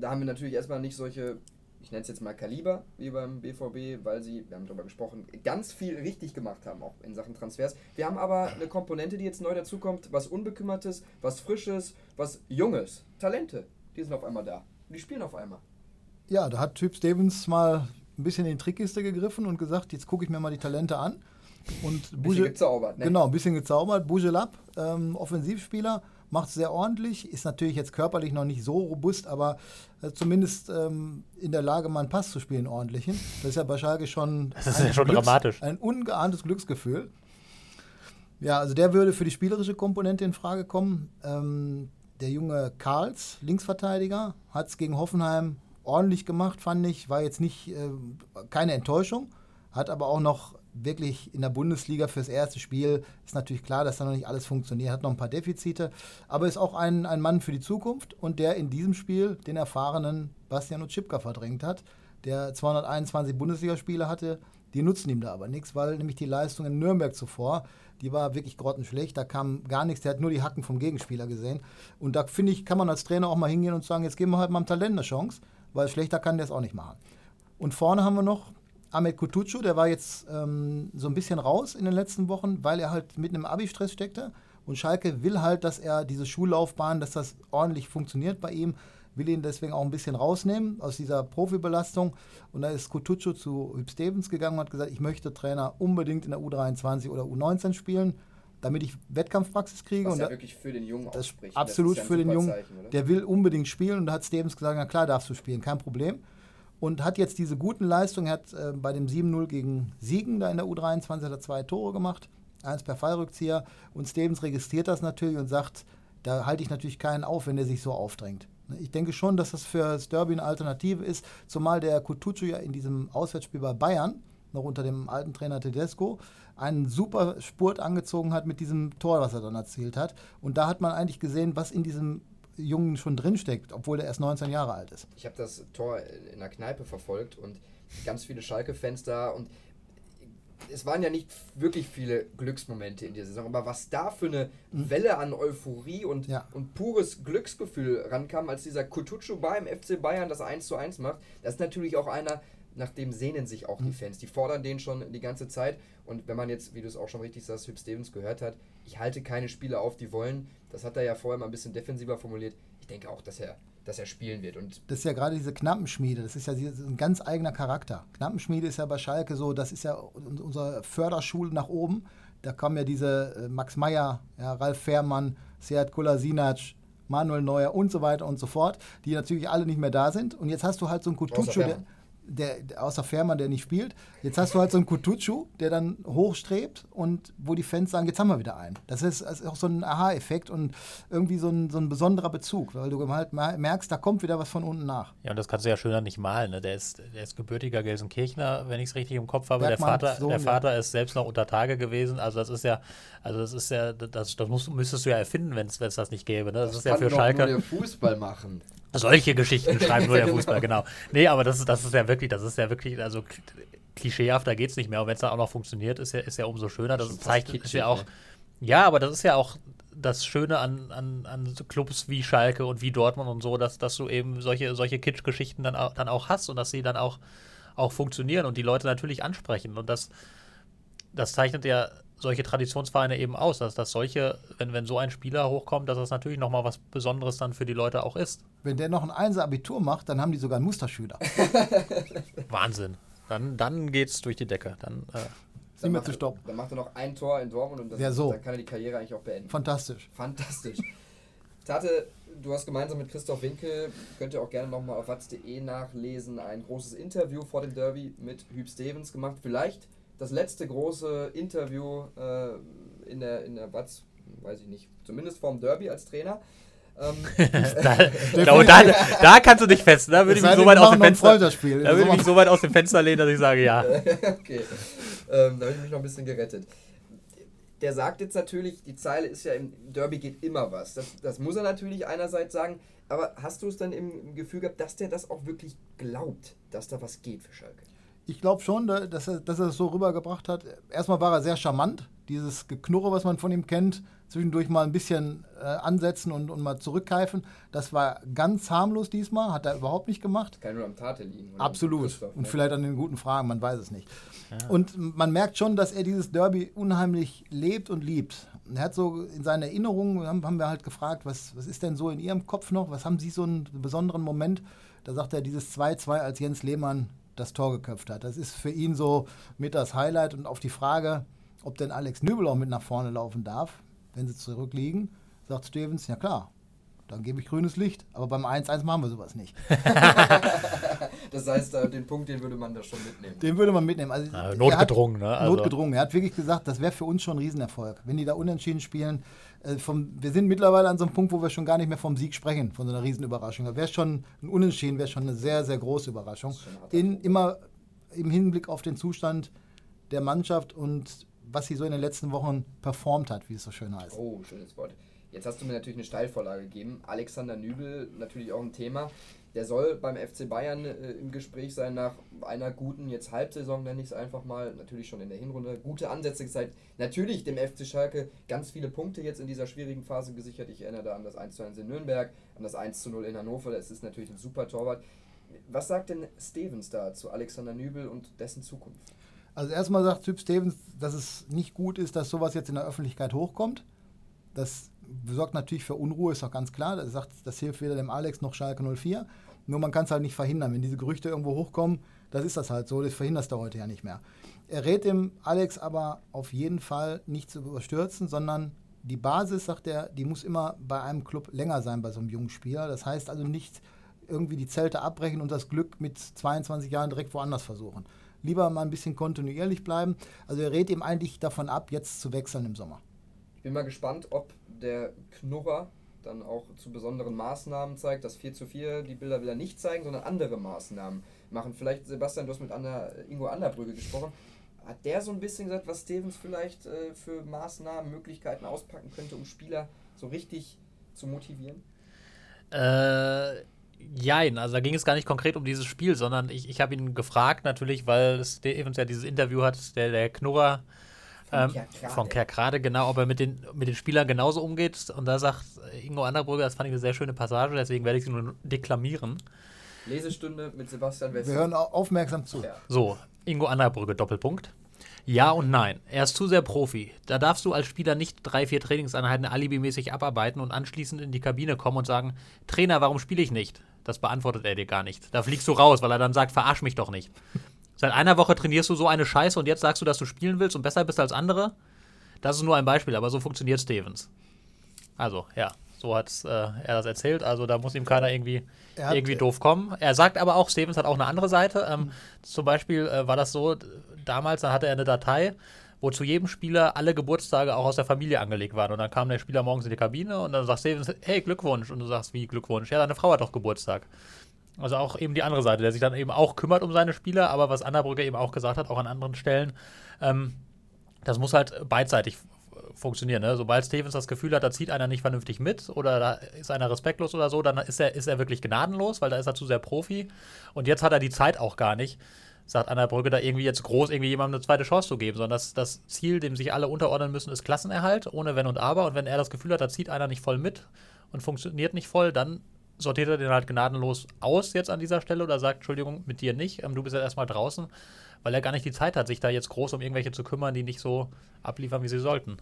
da haben wir natürlich erstmal nicht solche, ich nenne es jetzt mal Kaliber, wie beim BVB, weil sie, wir haben darüber gesprochen, ganz viel richtig gemacht haben, auch in Sachen Transfers. Wir haben aber eine Komponente, die jetzt neu dazukommt, was Unbekümmertes, was Frisches, was Junges. Talente, die sind auf einmal da. Die spielen auf einmal. Ja, da hat Typ Stevens mal ein bisschen in die Trickkiste gegriffen und gesagt, jetzt gucke ich mir mal die Talente an. Und ein bisschen gezaubert, ne? Genau, ein bisschen gezaubert. Bujelab, ähm, Offensivspieler, macht es sehr ordentlich, ist natürlich jetzt körperlich noch nicht so robust, aber äh, zumindest ähm, in der Lage, mal einen Pass zu spielen, ordentlichen. Das ist ja bei Schalke schon, <laughs> das ist ja schon Glücks, dramatisch. ein ungeahntes Glücksgefühl. Ja, also der würde für die spielerische Komponente in Frage kommen. Ähm, der junge Karls, Linksverteidiger, hat es gegen Hoffenheim ordentlich gemacht, fand ich. War jetzt nicht äh, keine Enttäuschung, hat aber auch noch wirklich in der Bundesliga fürs erste Spiel ist natürlich klar, dass da noch nicht alles funktioniert, hat noch ein paar Defizite, aber ist auch ein, ein Mann für die Zukunft und der in diesem Spiel den erfahrenen Bastian Utschipka verdrängt hat, der 221 Bundesligaspiele hatte. Die nutzen ihm da aber nichts, weil nämlich die Leistung in Nürnberg zuvor, die war wirklich grottenschlecht, da kam gar nichts, der hat nur die Hacken vom Gegenspieler gesehen. Und da finde ich, kann man als Trainer auch mal hingehen und sagen, jetzt geben wir halt mal einem Talent eine Chance weil schlechter kann der es auch nicht machen. Und vorne haben wir noch Ahmed Kutucu, der war jetzt ähm, so ein bisschen raus in den letzten Wochen, weil er halt mit einem Abi-Stress steckte Und Schalke will halt, dass er diese Schullaufbahn, dass das ordentlich funktioniert bei ihm, will ihn deswegen auch ein bisschen rausnehmen aus dieser Profibelastung. Und da ist Kutucu zu Hüb Stevens gegangen und hat gesagt, ich möchte Trainer unbedingt in der U23 oder U19 spielen, damit ich Wettkampfpraxis kriege. Was und ja da, wirklich für den Jungen das ausspricht. absolut Das ist ja für den Jungen. Zeichen, der will unbedingt spielen und da hat Stevens gesagt, na klar darfst du spielen, kein Problem. Und hat jetzt diese guten Leistungen, hat äh, bei dem 7-0 gegen Siegen da in der U23 hat er zwei Tore gemacht, eins per Fallrückzieher und Stevens registriert das natürlich und sagt, da halte ich natürlich keinen auf, wenn der sich so aufdrängt. Ne, Ich denke schon, dass das für das Derby eine Alternative ist, zumal der Kutucu ja in diesem Auswärtsspiel bei Bayern, noch unter dem alten Trainer Tedesco, einen super Spurt angezogen hat mit diesem Tor, was er dann erzielt hat. Und da hat man eigentlich gesehen, was in diesem Jungen schon drinsteckt, obwohl er erst 19 Jahre alt ist. Ich habe das Tor in der Kneipe verfolgt und ganz viele Schalke-Fans da und es waren ja nicht wirklich viele Glücksmomente in dieser Saison, aber was da für eine Welle an Euphorie und, Ja. und pures Glücksgefühl rankam, als dieser Kutucu beim FC Bayern das 1 zu 1 macht, das ist natürlich auch einer, nach dem sehnen sich auch die Fans. Die fordern den schon die ganze Zeit und wenn man jetzt, wie du es auch schon richtig sagst, Hüb Stevens gehört hat, ich halte keine Spieler auf, die wollen, das hat er ja vorher mal ein bisschen defensiver formuliert, ich denke auch, dass er, dass er spielen wird und Das ist ja gerade diese Knappenschmiede, das ist ja ein ganz eigener Charakter. Knappenschmiede ist ja bei Schalke so, das ist ja un- unsere Förderschule nach oben. Da kommen ja diese äh, Max Meyer, ja, Ralf Fährmann, Seat Kolasinac, Manuel Neuer und so weiter und so fort, die natürlich alle nicht mehr da sind. Und jetzt hast du halt so einen Kutucu, der. Der, außer Fährmann, der nicht spielt. Jetzt hast du halt so einen Kutucu, der dann hochstrebt und wo die Fans sagen, jetzt haben wir wieder einen. Das ist, das ist auch so ein Aha-Effekt und irgendwie so ein, so ein besonderer Bezug, weil du halt mer- merkst, da kommt wieder was von unten nach. Ja, und das kannst du ja schöner nicht malen. Ne? Der, ist, der ist gebürtiger Gelsenkirchner, wenn ich es richtig im Kopf habe. Bergmanns der Vater, Sohn, der ja. Vater ist selbst noch unter Tage gewesen. Also das ist ja, also das ist ja, das, das musst, müsstest du ja erfinden, wenn es das nicht gäbe. Ne? Das, ist ja für doch Schalke. nur der Fußball machen. Solche Geschichten schreiben nur der Genau. Fußball, genau. Nee, aber das ist, das ist ja wirklich, das ist ja wirklich, also klischeehafter geht es nicht mehr. Und wenn es dann auch noch funktioniert, ist ja, ist ja umso schöner. Das fast zeigt ist kitschig, ja auch. Ja, aber das ist ja auch das Schöne an, an, an Clubs wie Schalke und wie Dortmund und so, dass, dass du eben solche, solche Kitsch-Geschichten dann auch, dann auch hast und dass sie dann auch, auch funktionieren und die Leute natürlich ansprechen. Und das, das zeichnet ja solche Traditionsvereine eben aus, dass, dass solche, wenn, wenn so ein Spieler hochkommt, dass das natürlich nochmal was Besonderes dann für die Leute auch ist. Wenn der noch ein Einser-Abitur macht, dann haben die sogar einen Musterschüler. <laughs> Wahnsinn. Dann, dann geht's durch die Decke. Dann, äh, mehr macht zu er- stoppen. Dann macht er noch ein Tor in Dortmund und dann, Ja, so. dann kann er die Karriere eigentlich auch beenden. Fantastisch. Fantastisch. <laughs> Tate, du hast gemeinsam mit Christoph Winkel, könnt ihr auch gerne nochmal auf watz.de nachlesen, ein großes Interview vor dem Derby mit Hüb Stevens gemacht. Vielleicht das letzte große Interview äh, in der, in der Watz, weiß ich nicht, zumindest vorm Derby als Trainer. Ähm, <laughs> da, <laughs> da, da, da kannst du dich fest. Da würde ich mich so weit aus dem Fenster. Da würde ich mich so weit aus dem Fenster lehnen, dass ich sage, ja. <laughs> okay, ähm, da habe ich mich noch ein bisschen gerettet. Der sagt jetzt natürlich, die Zeile ist ja im Derby geht immer was. Das, das muss er natürlich einerseits sagen, aber hast du es dann im Gefühl gehabt, dass der das auch wirklich glaubt, dass da was geht für Schalke? Ich glaube schon, da- dass er, dass er es so rübergebracht hat. Erstmal war er sehr charmant. Dieses Geknurre, was man von ihm kennt, zwischendurch mal ein bisschen äh, ansetzen und, und mal zurückkeifen. Das war ganz harmlos diesmal, hat er überhaupt nicht gemacht. Kann nur am Tate liegen. Absolut. Christoph, Und ne? vielleicht an den guten Fragen, man weiß es nicht. Und man merkt schon, dass er dieses Derby unheimlich lebt und liebt. Er hat so in seinen Erinnerungen, haben, haben wir halt gefragt, was, was ist denn so in Ihrem Kopf noch? Was haben Sie so einen besonderen Moment? Da sagt er dieses 2-2, als Jens Lehmann das Tor geköpft hat. Das ist für ihn so mit das Highlight. Und auf die Frage, ob denn Alex Nübel auch mit nach vorne laufen darf, wenn sie zurückliegen, sagt Stevens, ja klar, dann gebe ich grünes Licht. Aber beim 1-1 machen wir sowas nicht. <laughs> Das heißt, äh, den Punkt, den würde man da schon mitnehmen. Den würde man mitnehmen. Also, Ja, notgedrungen, hat, ne? Also- Notgedrungen. Er hat wirklich gesagt, das wäre für uns schon ein Riesenerfolg. Wenn die da unentschieden spielen, äh, vom, wir sind mittlerweile an so einem Punkt, wo wir schon gar nicht mehr vom Sieg sprechen, von so einer Riesenüberraschung. Da wäre schon ein Unentschieden, wäre schon eine sehr, sehr große Überraschung. In, immer im Hinblick auf den Zustand der Mannschaft und was sie so in den letzten Wochen performt hat, wie es so schön heißt. Oh, schönes Wort. Jetzt hast du mir natürlich eine Steilvorlage gegeben. Alexander Nübel, natürlich auch ein Thema. Der soll beim FC Bayern äh, im Gespräch sein nach einer guten, jetzt Halbsaison nenne ich es einfach mal, natürlich schon in der Hinrunde, gute Ansätze gezeigt. Natürlich dem FC Schalke ganz viele Punkte jetzt in dieser schwierigen Phase gesichert. Ich erinnere da an das 1 zu 1 in Nürnberg, an das 1 zu 0 in Hannover. Das ist natürlich ein super Torwart. Was sagt denn Stevens da zu Alexander Nübel und dessen Zukunft? Also erstmal sagt Typ Stevens, dass es nicht gut ist, dass sowas jetzt in der Öffentlichkeit hochkommt. Das sorgt natürlich für Unruhe, ist doch ganz klar. Das, sagt, das hilft weder dem Alex noch Schalke 04. Nur man kann es halt nicht verhindern. Wenn diese Gerüchte irgendwo hochkommen, das ist das halt so. Das verhinderst du heute ja nicht mehr. Er rät dem Alex aber auf jeden Fall nicht zu überstürzen, sondern die Basis, sagt er, die muss immer bei einem Club länger sein bei so einem jungen Spieler. Das heißt also nicht irgendwie die Zelte abbrechen und das Glück mit 22 Jahren direkt woanders versuchen. Lieber mal ein bisschen kontinuierlich bleiben. Also er rät ihm eigentlich davon ab, jetzt zu wechseln im Sommer. Ich bin mal gespannt, ob der Knurrer dann auch zu besonderen Maßnahmen zeigt. Das 4 zu 4, die Bilder will er nicht zeigen, sondern andere Maßnahmen machen. Vielleicht, Sebastian, du hast mit Anna, Ingo Anderbrügge gesprochen. Hat der so ein bisschen gesagt, was Stevens vielleicht äh, für Maßnahmen, Möglichkeiten auspacken könnte, um Spieler so richtig zu motivieren? Äh, jein, also da ging es gar nicht konkret um dieses Spiel, sondern ich, ich habe ihn gefragt natürlich, weil Stevens ja dieses Interview hat, der, der Knurrer ähm, von Kerkrade, genau, ob er mit den, mit den Spielern genauso umgeht. Und da sagt Ingo Anderbrügge, das fand ich eine sehr schöne Passage, deswegen werde ich sie nur deklamieren. Lesestunde mit Sebastian Wessel. Wir hören aufmerksam zu. Ja. So, Ingo Anderbrügge, Doppelpunkt. Ja und nein. Er ist zu sehr Profi. Da darfst du als Spieler nicht drei, vier Trainingseinheiten alibimäßig abarbeiten und anschließend in die Kabine kommen und sagen, Trainer, warum spiele ich nicht? Das beantwortet er dir gar nicht. Da fliegst du raus, weil er dann sagt, verarsch mich doch nicht. Seit einer Woche trainierst du so eine Scheiße und jetzt sagst du, dass du spielen willst und besser bist als andere? Das ist nur ein Beispiel, aber so funktioniert Stevens. Also, ja, so hat äh, er das erzählt. Also da muss ihm keiner irgendwie, irgendwie doof kommen. Er sagt aber auch, Stevens hat auch eine andere Seite. Ähm, mhm. Zum Beispiel äh, war das so, damals, dann hatte er eine Datei, wo zu jedem Spieler alle Geburtstage auch aus der Familie angelegt waren. Und dann kam der Spieler morgens in die Kabine und dann sagt Stevens, hey, Glückwunsch. Und du sagst, wie Glückwunsch? Ja, deine Frau hat doch Geburtstag. Also auch eben die andere Seite, der sich dann eben auch kümmert um seine Spieler, aber was Annabrücker eben auch gesagt hat, auch an anderen Stellen, ähm, das muss halt beidseitig funktionieren. Ne? Sobald Stevens das Gefühl hat, da zieht einer nicht vernünftig mit oder da ist einer respektlos oder so, dann ist er, ist er wirklich gnadenlos, weil da ist er zu sehr Profi. Und jetzt hat er die Zeit auch gar nicht, sagt Anna Brücke, da irgendwie jetzt groß irgendwie jemandem eine zweite Chance zu geben, sondern das, das Ziel, dem sich alle unterordnen müssen, ist Klassenerhalt, ohne Wenn und Aber. Und wenn er das Gefühl hat, da zieht einer nicht voll mit und funktioniert nicht voll, dann sortiert er den halt gnadenlos aus jetzt an dieser Stelle oder sagt, Entschuldigung, mit dir nicht, ähm, du bist ja erstmal draußen, weil er gar nicht die Zeit hat, sich da jetzt groß um irgendwelche zu kümmern, die nicht so abliefern, wie sie sollten.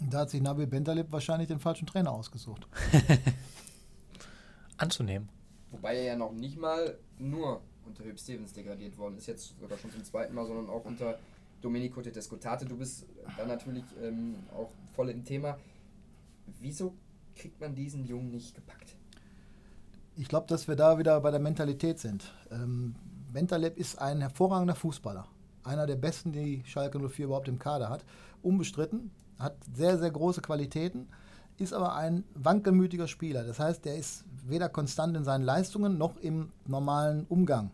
Da hat sich Nabil Bentaleb wahrscheinlich den falschen Trainer ausgesucht. <laughs> Anzunehmen. Wobei er ja noch nicht mal nur unter Hüb Stevens degradiert worden ist, jetzt sogar schon zum zweiten Mal, sondern auch unter Domenico Tedesco Tate. Du bist da natürlich ähm, auch voll im Thema. Wieso kriegt man diesen Jungen nicht gepackt? Ich glaube, dass wir da wieder bei der Mentalität sind. Ähm, ist ein hervorragender Fußballer. Einer der besten, die Schalke 04 überhaupt im Kader hat. Unbestritten. Hat sehr, sehr große Qualitäten. Ist aber ein wankelmütiger Spieler. Das heißt, der ist weder konstant in seinen Leistungen noch im normalen Umgang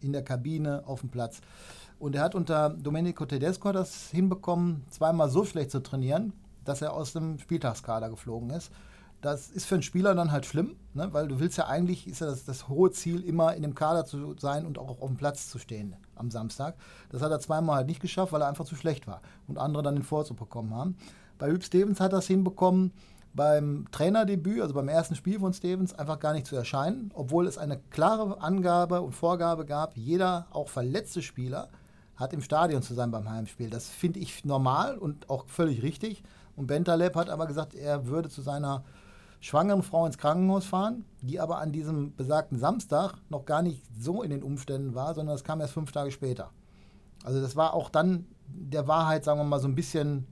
in der Kabine, auf dem Platz. Und er hat unter Domenico Tedesco das hinbekommen, zweimal so schlecht zu trainieren, dass er aus dem Spieltagskader geflogen ist. Das ist für einen Spieler dann halt schlimm, ne? weil du willst ja eigentlich, ist ja das, das hohe Ziel, immer in dem Kader zu sein und auch auf dem Platz zu stehen am Samstag. Das hat er zweimal halt nicht geschafft, weil er einfach zu schlecht war und andere dann den Vorzug bekommen haben. Bei Hüb Stevens hat er es hinbekommen, beim Trainerdebüt, also beim ersten Spiel von Stevens, einfach gar nicht zu erscheinen, obwohl es eine klare Angabe und Vorgabe gab, jeder, auch verletzte Spieler, hat im Stadion zu sein beim Heimspiel. Das finde ich normal und auch völlig richtig. Und Bentaleb hat aber gesagt, er würde zu seiner schwangeren Frau ins Krankenhaus fahren, die aber an diesem besagten Samstag noch gar nicht so in den Umständen war, sondern das kam erst fünf Tage später. Also das war auch dann der Wahrheit, sagen wir mal, so ein bisschen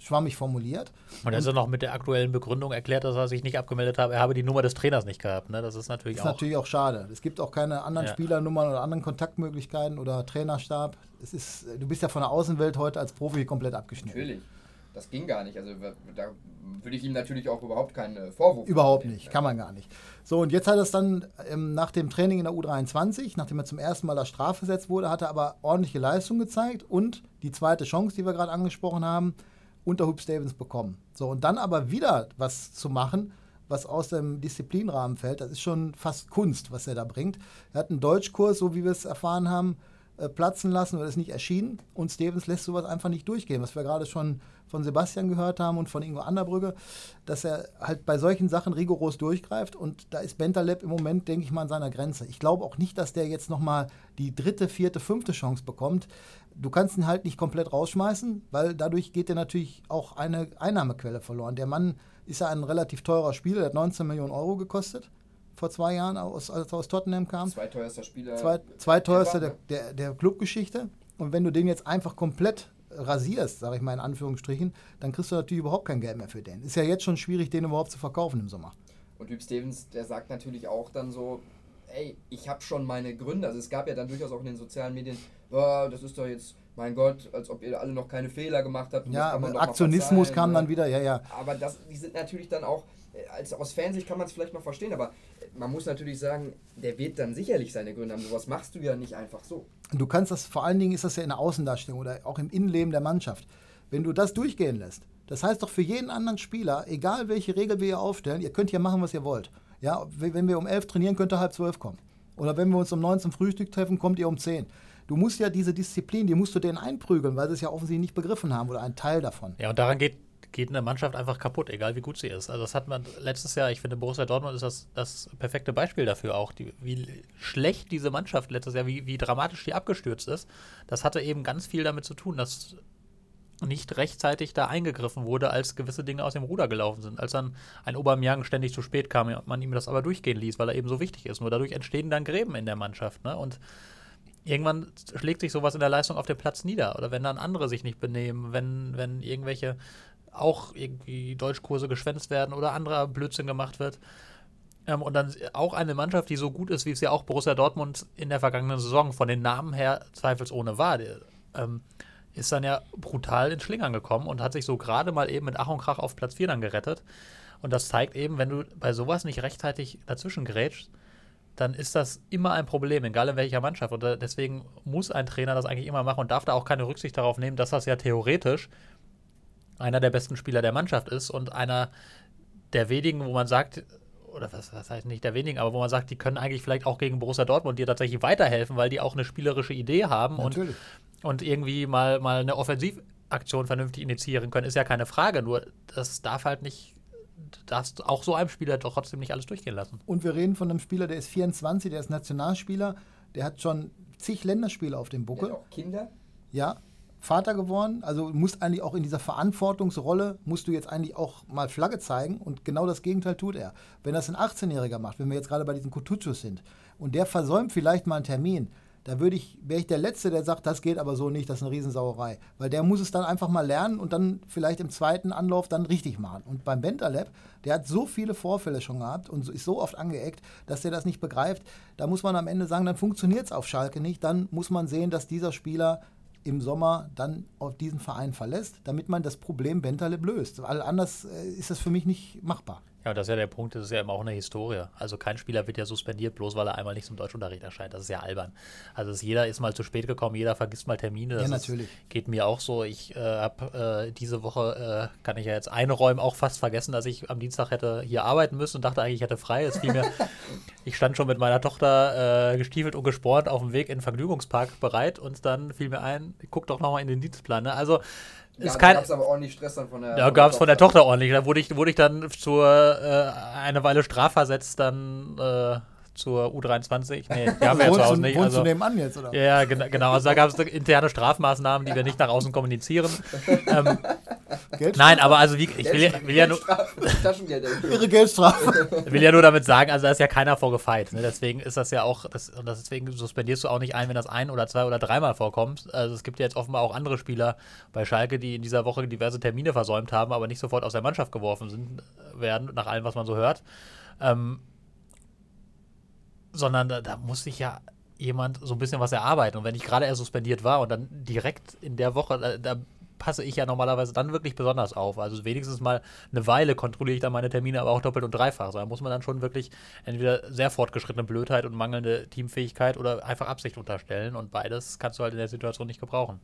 schwammig formuliert. Und er ist noch mit der aktuellen Begründung erklärt, dass er sich nicht abgemeldet hat. Er habe die Nummer des Trainers nicht gehabt. Ne? Das ist natürlich das ist auch. natürlich auch schade. Es gibt auch keine anderen ja. Spielernummern oder anderen Kontaktmöglichkeiten oder Trainerstab. Es ist, du bist ja von der Außenwelt heute als Profi komplett abgeschnitten. Natürlich. Das ging gar nicht. Also da würde ich ihm natürlich auch überhaupt keinen Vorwurf Überhaupt nicht, kann man gar nicht. So, und jetzt hat er es dann ähm, nach dem Training in der U23, nachdem er zum ersten Mal da strafgesetzt wurde, hat er aber ordentliche Leistung gezeigt und die zweite Chance, die wir gerade angesprochen haben, unter Hoop Stevens bekommen. So, und dann aber wieder was zu machen, was aus dem Disziplinrahmen fällt, das ist schon fast Kunst, was er da bringt. Er hat einen Deutschkurs, so wie wir es erfahren haben, äh, platzen lassen oder ist nicht erschienen. Und Stevens lässt sowas einfach nicht durchgehen, was wir gerade schon von Sebastian gehört haben und von Ingo Anderbrügge, dass er halt bei solchen Sachen rigoros durchgreift. Und da ist Bentaleb im Moment, denke ich mal, an seiner Grenze. Ich glaube auch nicht, dass der jetzt nochmal die dritte, vierte, fünfte Chance bekommt. Du kannst ihn halt nicht komplett rausschmeißen, weil dadurch geht dir natürlich auch eine Einnahmequelle verloren. Der Mann ist ja ein relativ teurer Spieler, der hat 19 Millionen Euro gekostet vor zwei Jahren, aus, als er aus Tottenham kam. Zweiteuerster Spieler. Zwei, zweiteuerster der, der, der Clubgeschichte. Und wenn du den jetzt einfach komplett rasierst, sage ich mal in Anführungsstrichen, dann kriegst du natürlich überhaupt kein Geld mehr für den. Ist ja jetzt schon schwierig, den überhaupt zu verkaufen im Sommer. Und Typ Stevens, der sagt natürlich auch dann so, ey, ich habe schon meine Gründe. Also es gab ja dann durchaus auch in den sozialen Medien, oh, das ist doch jetzt, mein Gott, als ob ihr alle noch keine Fehler gemacht habt. Ja, aber Aktionismus kam dann ne? wieder, ja, ja. Aber das, die sind natürlich dann auch, als aus Fansicht kann man es vielleicht noch verstehen, aber man muss natürlich sagen, der wird dann sicherlich seine Gründe haben. Sowas machst du ja nicht einfach so. Du kannst das, vor allen Dingen ist das ja in der Außendarstellung oder auch im Innenleben der Mannschaft. Wenn du das durchgehen lässt, das heißt doch für jeden anderen Spieler, egal welche Regel wir hier aufstellen, ihr könnt hier machen, was ihr wollt. Ja, wenn wir um elf trainieren, könnt ihr halb zwölf kommen. Oder wenn wir uns um neun zum Frühstück treffen, kommt ihr um zehn. Du musst ja diese Disziplin, die musst du denen einprügeln, weil sie es ja offensichtlich nicht begriffen haben oder ein Teil davon. Ja, und daran geht geht eine Mannschaft einfach kaputt, egal wie gut sie ist. Also das hat man letztes Jahr, ich finde Borussia Dortmund ist das, das perfekte Beispiel dafür auch, die, wie schlecht diese Mannschaft letztes Jahr, wie, wie dramatisch die abgestürzt ist. Das hatte eben ganz viel damit zu tun, dass nicht rechtzeitig da eingegriffen wurde, als gewisse Dinge aus dem Ruder gelaufen sind. Als dann ein Aubameyang ständig zu spät kam, man ihm das aber durchgehen ließ, weil er eben so wichtig ist. Nur dadurch entstehen dann Gräben in der Mannschaft. Ne? Und irgendwann schlägt sich sowas in der Leistung auf dem Platz nieder. Oder wenn dann andere sich nicht benehmen, wenn, wenn irgendwelche auch irgendwie Deutschkurse geschwänzt werden oder anderer Blödsinn gemacht wird. Ähm, und dann auch eine Mannschaft, die so gut ist, wie es ja auch Borussia Dortmund in der vergangenen Saison von den Namen her zweifelsohne war, ähm, ist dann ja brutal in Schlingern gekommen und hat sich so gerade mal eben mit Ach und Krach auf Platz 4 dann gerettet. Und das zeigt eben, wenn du bei sowas nicht rechtzeitig dazwischen gerätst, dann ist das immer ein Problem, egal in welcher Mannschaft. Und deswegen muss ein Trainer das eigentlich immer machen und darf da auch keine Rücksicht darauf nehmen, dass das ja theoretisch einer der besten Spieler der Mannschaft ist und einer der wenigen, wo man sagt, oder was, was heißt nicht der wenigen, aber wo man sagt, die können eigentlich vielleicht auch gegen Borussia Dortmund dir tatsächlich weiterhelfen, weil die auch eine spielerische Idee haben und, und irgendwie mal, mal eine Offensivaktion vernünftig initiieren können, ist ja keine Frage. Nur das darf halt nicht, darfst auch so einem Spieler doch trotzdem nicht alles durchgehen lassen. Und wir reden von einem Spieler, der ist 24, der ist Nationalspieler, der hat schon zig Länderspiele auf dem Buckel. Der hat auch Kinder? Ja, Vater geworden. Also musst eigentlich auch in dieser Verantwortungsrolle, musst du jetzt eigentlich auch mal Flagge zeigen. Und genau das Gegenteil tut er. Wenn das ein 18-Jähriger macht, wenn wir jetzt gerade bei diesen Kutuchus sind, und der versäumt vielleicht mal einen Termin, da würde ich, wäre ich der Letzte, der sagt, das geht aber so nicht, das ist eine Riesensauerei. Weil der muss es dann einfach mal lernen und dann vielleicht im zweiten Anlauf dann richtig machen. Und beim Bentaleb, der hat so viele Vorfälle schon gehabt und ist so oft angeeckt, dass der das nicht begreift. Da muss man am Ende sagen, dann funktioniert es auf Schalke nicht. Dann muss man sehen, dass dieser Spieler im Sommer dann auf diesen Verein verlässt, damit man das Problem Bentaleb löst. Weil anders äh, ist das für mich nicht machbar. Ja, das ist ja der Punkt, das ist ja immer auch eine Historie. Also kein Spieler wird ja suspendiert, bloß weil er einmal nicht zum Deutschunterricht erscheint. Das ist ja albern. Also jeder ist mal zu spät gekommen, jeder vergisst mal Termine. Das ja, natürlich. Ist, geht mir auch so. Ich äh, habe äh, diese Woche, äh, kann ich ja jetzt einräumen, auch fast vergessen, dass ich am Dienstag hätte hier arbeiten müssen und dachte eigentlich, ich hätte frei. Es fiel mir, <laughs> ich stand schon mit meiner Tochter äh, gestiefelt und gespornt auf dem Weg in den Vergnügungspark bereit und dann fiel mir ein, guck doch nochmal in den Dienstplan. Ne? Also ja, da gab es aber ordentlich Stress dann von der Da gab es von der Tochter ordentlich. Da wurde ich, wurde ich dann zur äh, eine Weile strafversetzt, dann äh, zur U23. Nee, die <laughs> haben wir ja zu Hause nicht. Also, du nebenan jetzt, oder? Ja, genau. Also da gab es interne Strafmaßnahmen, die wir nicht nach außen kommunizieren. <laughs> ähm, nein, aber also wie, ich will, will ja nur. Ihre Geldstrafe. Ich <laughs> will ja nur damit sagen, also da ist ja keiner vorgefeit. Ne? Deswegen ist das ja auch, das, und deswegen suspendierst du auch nicht ein, wenn das ein oder zwei oder dreimal vorkommt. Also es gibt ja jetzt offenbar auch andere Spieler bei Schalke, die in dieser Woche diverse Termine versäumt haben, aber nicht sofort aus der Mannschaft geworfen sind, werden, nach allem, was man so hört. Ähm, sondern da, da muss sich ja jemand so ein bisschen was erarbeiten. Und wenn ich gerade erst suspendiert war und dann direkt in der Woche, da, da, passe ich ja normalerweise dann wirklich besonders auf. Also wenigstens mal eine Weile kontrolliere ich dann meine Termine, aber auch doppelt und dreifach. Da muss man dann schon wirklich entweder sehr fortgeschrittene Blödheit und mangelnde Teamfähigkeit oder einfach Absicht unterstellen. Und beides kannst du halt in der Situation nicht gebrauchen.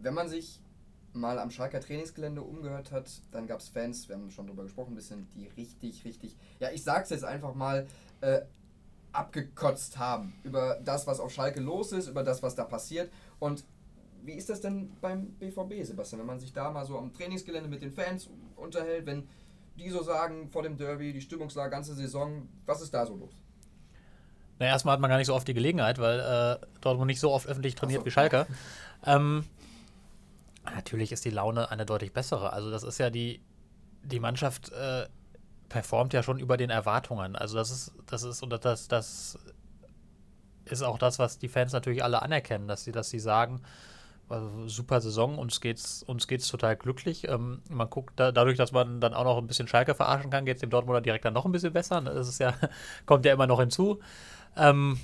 Wenn man sich mal am Schalker Trainingsgelände umgehört hat, dann gab es Fans, wir haben schon drüber gesprochen, ein bisschen, die richtig, richtig, ja, ich sag's jetzt einfach mal, äh, abgekotzt haben. Über das, was auf Schalke los ist, über das, was da passiert. Und wie ist das denn beim BVB, Sebastian, wenn man sich da mal so am Trainingsgelände mit den Fans unterhält, wenn die so sagen vor dem Derby, die Stimmungslage, ganze Saison, was ist da so los? Na, erstmal hat man gar nicht so oft die Gelegenheit, weil äh, Dortmund nicht so oft öffentlich trainiert so. wie Schalke. ähm, natürlich ist die Laune eine deutlich bessere. Also das ist ja die, die Mannschaft äh, performt ja schon über den Erwartungen. Also das ist, das ist, und das, das ist auch das, was die Fans natürlich alle anerkennen, dass sie, dass sie sagen, also super Saison, uns geht's, uns geht's total glücklich. Ähm, man guckt da, dadurch, dass man dann auch noch ein bisschen Schalke verarschen kann, geht es dem Dortmunder direkt dann noch ein bisschen besser. Das ist ja, <laughs> kommt ja immer noch hinzu. Ähm,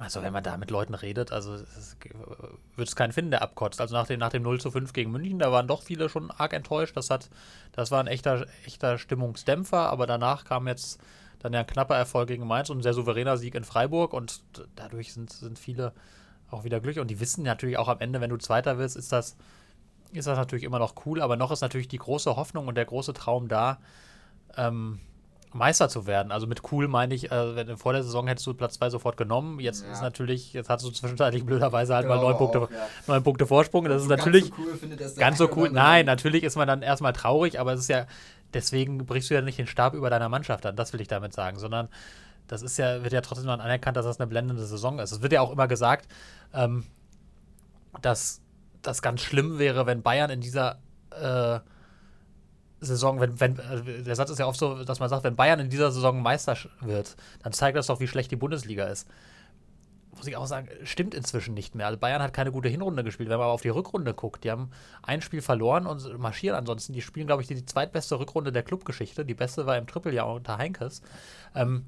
also wenn man da mit Leuten redet, also wird es keinen finden, der abkotzt. Also nach dem, nach dem 0 zu 5 gegen München, da waren doch viele schon arg enttäuscht. Das hat, das war ein echter, echter Stimmungsdämpfer, aber danach kam jetzt dann ja ein knapper Erfolg gegen Mainz und ein sehr souveräner Sieg in Freiburg und dadurch sind, sind viele auch wieder glücklich. Und die wissen natürlich auch am Ende, wenn du Zweiter wirst, ist das, ist das natürlich immer noch cool. Aber noch ist natürlich die große Hoffnung und der große Traum da, ähm, Meister zu werden. Also mit cool meine ich, äh, wenn, vor der Saison hättest du Platz 2 sofort genommen. Jetzt ja. ist natürlich, jetzt hast du zwischenzeitlich blöderweise halt mal neun Punkte, auch, ja. neun Punkte Vorsprung. Das ist natürlich ganz so cool, findet, ganz so cool. Nein, natürlich ist man dann erstmal traurig, aber es ist ja, deswegen brichst du ja nicht den Stab über deiner Mannschaft an. Das will ich damit sagen, sondern das ist ja, wird ja trotzdem noch anerkannt, dass das eine blendende Saison ist. Es wird ja auch immer gesagt, ähm, dass das ganz schlimm wäre, wenn Bayern in dieser äh, Saison, wenn, wenn, äh, der Satz ist ja oft so, dass man sagt, wenn Bayern in dieser Saison Meister wird, dann zeigt das doch, wie schlecht die Bundesliga ist. Muss ich auch sagen, stimmt inzwischen nicht mehr. Also Bayern hat keine gute Hinrunde gespielt. Wenn man aber auf die Rückrunde guckt, die haben ein Spiel verloren und marschieren ansonsten. Die spielen, glaube ich, die, die zweitbeste Rückrunde der Clubgeschichte. Die beste war im Trippeljahr unter Heinkes. Ähm,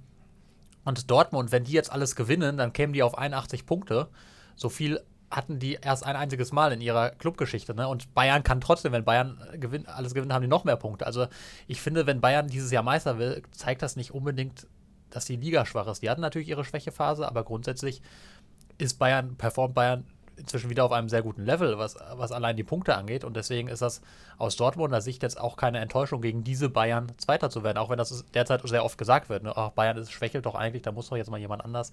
und Dortmund, wenn die jetzt alles gewinnen, dann kämen die auf 81 Punkte. So viel hatten die erst ein einziges Mal in ihrer Clubgeschichte. Ne? Und Bayern kann trotzdem, wenn Bayern gewinnt, alles gewinnt, haben die noch mehr Punkte. Also ich finde, wenn Bayern dieses Jahr Meister will, zeigt das nicht unbedingt, dass die Liga schwach ist. Die hatten natürlich ihre Schwächephase, aber grundsätzlich ist Bayern, performt Bayern inzwischen wieder auf einem sehr guten Level, was, was allein die Punkte angeht. Und deswegen ist das aus Dortmunder Sicht jetzt auch keine Enttäuschung, gegen diese Bayern Zweiter zu werden. Auch wenn das derzeit sehr oft gesagt wird. Ne? Ach, Bayern ist, schwächelt doch eigentlich, da muss doch jetzt mal jemand anders.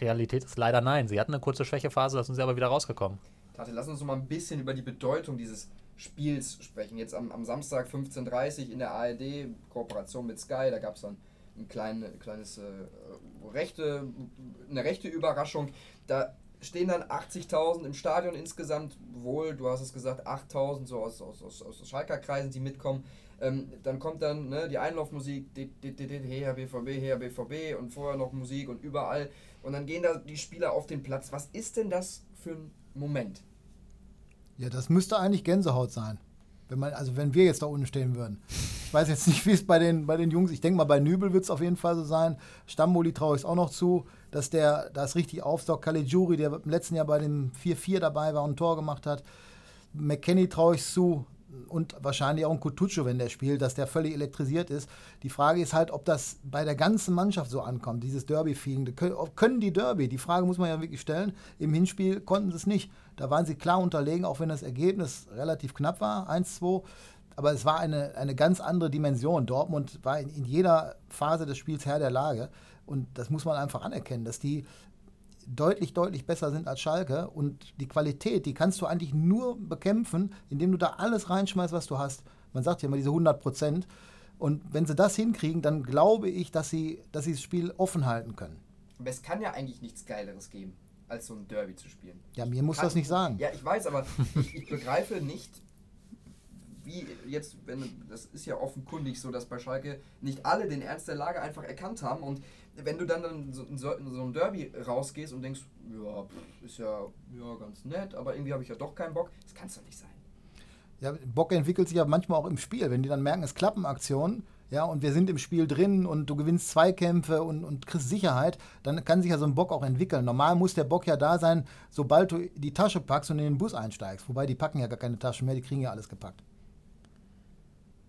Realität ist leider nein. Sie hatten eine kurze Schwächephase, da sind sie aber wieder rausgekommen. Tate, lass uns noch mal ein bisschen über die Bedeutung dieses Spiels sprechen. Jetzt am, am Samstag 15.30 Uhr in der ARD, Kooperation mit Sky, da gab es dann ein kleine, kleines äh, rechte, eine rechte Überraschung. Da stehen dann 80.000 im Stadion insgesamt, wohl, du hast es gesagt, 8.000 so aus, aus, aus, aus Schalker Kreisen, die mitkommen. Ähm, dann kommt dann ne, die Einlaufmusik, her BVB, her BVB und vorher noch Musik und überall. Und dann gehen da die Spieler auf den Platz. Was ist denn das für ein Moment? Ja, das müsste eigentlich Gänsehaut sein. Wenn man, also wenn wir jetzt da unten stehen würden. Ich weiß jetzt nicht, wie es bei den, bei den Jungs, ich denke mal, bei Nübel wird es auf jeden Fall so sein. Stamboli traue ich es auch noch zu, dass der das richtig aufsaugt. Caligiuri, der im letzten Jahr bei dem 4-4 dabei war und ein Tor gemacht hat. McKenny traue ich es zu, und wahrscheinlich auch ein Kutucu, wenn der spielt, dass der völlig elektrisiert ist. Die Frage ist halt, ob das bei der ganzen Mannschaft so ankommt, dieses Derby-Feeling. Können die Derby? Die Frage muss man ja wirklich stellen. Im Hinspiel konnten sie es nicht. Da waren sie klar unterlegen, auch wenn das Ergebnis relativ knapp war, 1-2. Aber es war eine, eine ganz andere Dimension. Dortmund war in, in jeder Phase des Spiels Herr der Lage. Und das muss man einfach anerkennen, dass die deutlich, deutlich besser sind als Schalke. Und die Qualität, die kannst du eigentlich nur bekämpfen, indem du da alles reinschmeißt, was du hast. Man sagt ja immer diese 100 Prozent. Und wenn sie das hinkriegen, dann glaube ich, dass sie, dass sie das Spiel offen halten können. Aber es kann ja eigentlich nichts Geileres geben, als so ein Derby zu spielen. Ja, mir muss kann, das nicht sagen. Ja, ich weiß, aber ich, ich begreife nicht, wie jetzt, wenn das ist ja offenkundig so, dass bei Schalke nicht alle den Ernst der Lage einfach erkannt haben und wenn du dann in so, in so ein Derby rausgehst und denkst, ja, ist ja, ja ganz nett, aber irgendwie habe ich ja doch keinen Bock, das kann es doch nicht sein. Ja, Bock entwickelt sich ja manchmal auch im Spiel. Wenn die dann merken, es klappen Aktionen, ja, und wir sind im Spiel drin und du gewinnst Zweikämpfe und, und kriegst Sicherheit, dann kann sich ja so ein Bock auch entwickeln. Normal muss der Bock ja da sein, sobald du die Tasche packst und in den Bus einsteigst. Wobei die packen ja gar keine Taschen mehr, die kriegen ja alles gepackt.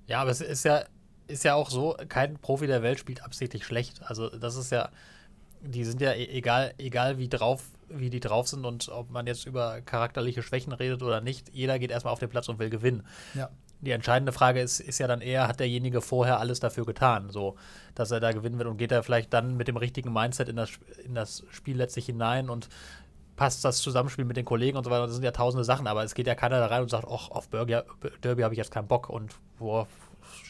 Ja, aber es ist ja ist ja auch so, kein Profi der Welt spielt absichtlich schlecht. Also das ist ja, die sind ja e-, egal, egal wie drauf, wie die drauf sind und ob man jetzt über charakterliche Schwächen redet oder nicht, jeder geht erstmal auf den Platz und will gewinnen. Ja. die entscheidende Frage ist, ist ja dann eher, hat derjenige vorher alles dafür getan, so, dass er da gewinnen wird und geht er vielleicht dann mit dem richtigen Mindset in das, in das Spiel letztlich hinein und passt das Zusammenspiel mit den Kollegen und so weiter. Das sind ja tausende Sachen, aber es geht ja keiner da rein und sagt, ach, auf Burger, Derby habe ich jetzt keinen Bock und boah,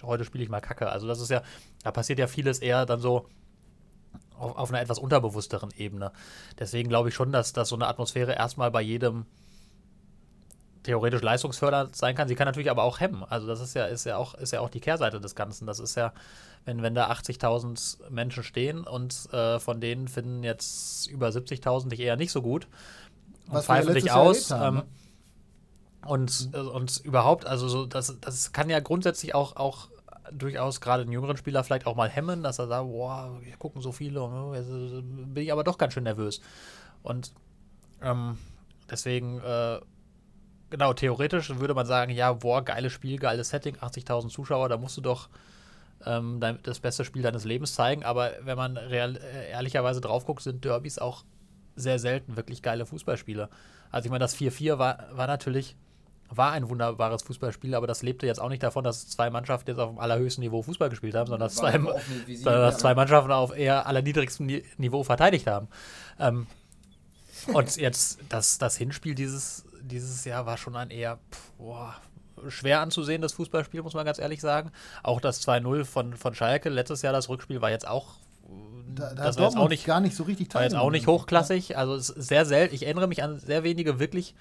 heute spiele ich mal Kacke. Also das ist ja, da passiert ja vieles eher dann so auf, auf einer etwas unterbewussteren Ebene. Deswegen glaube ich schon, dass, dass so eine Atmosphäre erstmal bei jedem theoretisch leistungsfördernd sein kann. Sie kann natürlich aber auch hemmen. Also das ist ja, ist ja, auch, ist ja auch die Kehrseite des Ganzen. Das ist ja, wenn, wenn da 80.000 Menschen stehen und äh, von denen finden jetzt über 70.000 dich eher nicht so gut und Was pfeifen dich aus. haben, ähm, und, äh, und überhaupt, also so, das, das kann ja grundsätzlich auch, auch durchaus gerade einen jüngeren Spieler vielleicht auch mal hemmen, dass er sagt, boah, hier gucken so viele, äh, äh, bin ich aber doch ganz schön nervös. Und ähm, deswegen, äh, genau, theoretisch würde man sagen, ja, boah, geiles Spiel, geiles Setting, 80.000 Zuschauer, da musst du doch ähm, das beste Spiel deines Lebens zeigen. Aber wenn man real, äh, ehrlicherweise drauf guckt, sind Derbys auch sehr selten wirklich geile Fußballspiele. Also ich meine, das 4-4 war, war natürlich war ein wunderbares Fußballspiel, aber das lebte jetzt auch nicht davon, dass zwei Mannschaften jetzt auf dem allerhöchsten Niveau Fußball gespielt haben, sondern dass zwei, dass zwei Mannschaften auf eher allerniedrigstem Ni- Niveau verteidigt haben. Ähm, und jetzt das, das Hinspiel dieses, dieses Jahr war schon ein eher pff, boah, schwer anzusehendes Fußballspiel, muss man ganz ehrlich sagen. Auch das 2-0 von, von Schalke, letztes Jahr das Rückspiel war jetzt auch Da, da das war jetzt auch nicht- gar nicht so richtig war jetzt auch nicht teilgenommen. hochklassig. Also es ist sehr selten. Ich erinnere mich an sehr wenige wirklich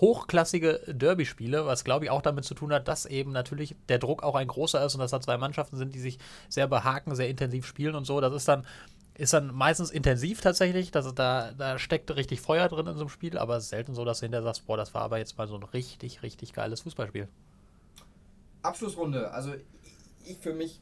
hochklassige Derby-Spiele, was glaube ich auch damit zu tun hat, dass eben natürlich der Druck auch ein großer ist und dass da zwei Mannschaften sind, die sich sehr behaken, sehr intensiv spielen und so. Das ist dann, ist dann meistens intensiv tatsächlich. dass es da, da steckt richtig Feuer drin in so einem Spiel, aber es ist selten so, dass du hinterher sagst, boah, das war aber jetzt mal so ein richtig, richtig geiles Fußballspiel. Abschlussrunde. Also ich für mich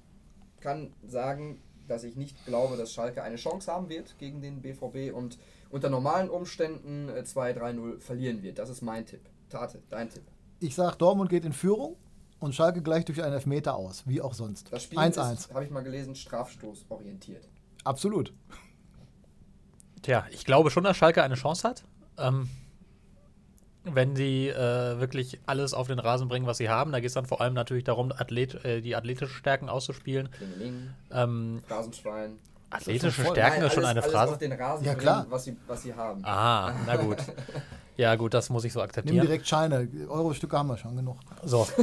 kann sagen, dass ich nicht glaube, dass Schalke eine Chance haben wird gegen den BVB und unter normalen Umständen äh, 2-3-0 verlieren wird. Das ist mein Tipp. Tate, dein Tipp. Ich sag, Dortmund geht in Führung und Schalke gleich durch einen Elfmeter aus, wie auch sonst. Das Spiel 1-1. ist, habe ich mal gelesen, Strafstoß orientiert. Absolut. Tja, ich glaube schon, dass Schalke eine Chance hat. Ähm, wenn sie äh, wirklich alles auf den Rasen bringen, was sie haben. Da geht es dann vor allem natürlich darum, Athlet, äh, die athletischen Stärken auszuspielen. Klingeling, Ähm, Phrasenschwein. Athletische voll. Stärken Nein, ist schon alles- eine alles Phrase. auf den Rasen Ja, bringen, klar. Was, sie, was sie haben. Ah, na gut. <laughs> Ja, gut, das muss ich so Nimm akzeptieren. direkt Scheine. Euro-Stücke haben wir schon genug. So. <laughs>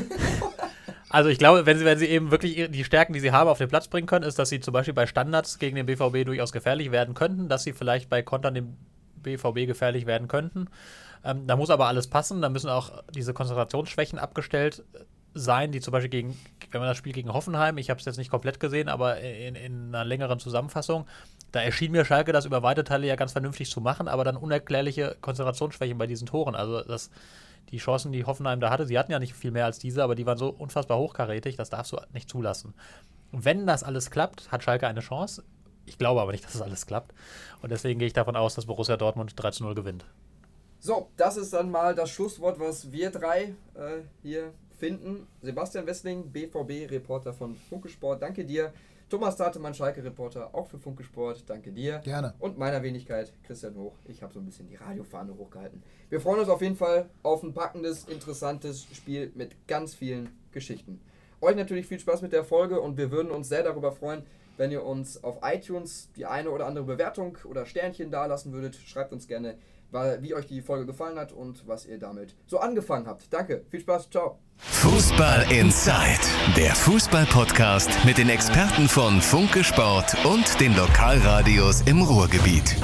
Also ich glaube, wenn sie, wenn sie eben wirklich die Stärken, die sie haben, auf den Platz bringen können, ist, dass sie zum Beispiel bei Standards gegen den BVB durchaus gefährlich werden könnten, dass sie vielleicht bei Kontern dem BVB gefährlich werden könnten. Ähm, da muss aber alles passen. Da müssen auch diese Konzentrationsschwächen abgestellt sein, die zum Beispiel gegen, wenn man das Spiel gegen Hoffenheim, ich habe es jetzt nicht komplett gesehen, aber in, in einer längeren Zusammenfassung, da erschien mir Schalke das über weite Teile ja ganz vernünftig zu machen, aber dann unerklärliche Konzentrationsschwächen bei diesen Toren. Also das, die Chancen, die Hoffenheim da hatte, sie hatten ja nicht viel mehr als diese, aber die waren so unfassbar hochkarätig, das darfst du nicht zulassen. Wenn das alles klappt, hat Schalke eine Chance. Ich glaube aber nicht, dass das alles klappt. Und deswegen gehe ich davon aus, dass Borussia Dortmund 3 zu 0 gewinnt. So, das ist dann mal das Schlusswort, was wir drei äh, hier finden. Sebastian Wessling, BVB-Reporter von Funke Sport, danke dir. Thomas Tatemann, Schalke-Reporter, auch für Funke Sport, danke dir. Gerne. Und meiner Wenigkeit, Christian Hoch. Ich habe so ein bisschen die Radiofahne hochgehalten. Wir freuen uns auf jeden Fall auf ein packendes, interessantes Spiel mit ganz vielen Geschichten. Euch natürlich viel Spaß mit der Folge und wir würden uns sehr darüber freuen, wenn ihr uns auf iTunes die eine oder andere Bewertung oder Sternchen dalassen würdet. Schreibt uns gerne, wie euch die Folge gefallen hat und was ihr damit so angefangen habt. Danke, viel Spaß, ciao. Fußball Inside, der Fußball-Podcast mit den Experten von Funke Sport und den Lokalradios im Ruhrgebiet.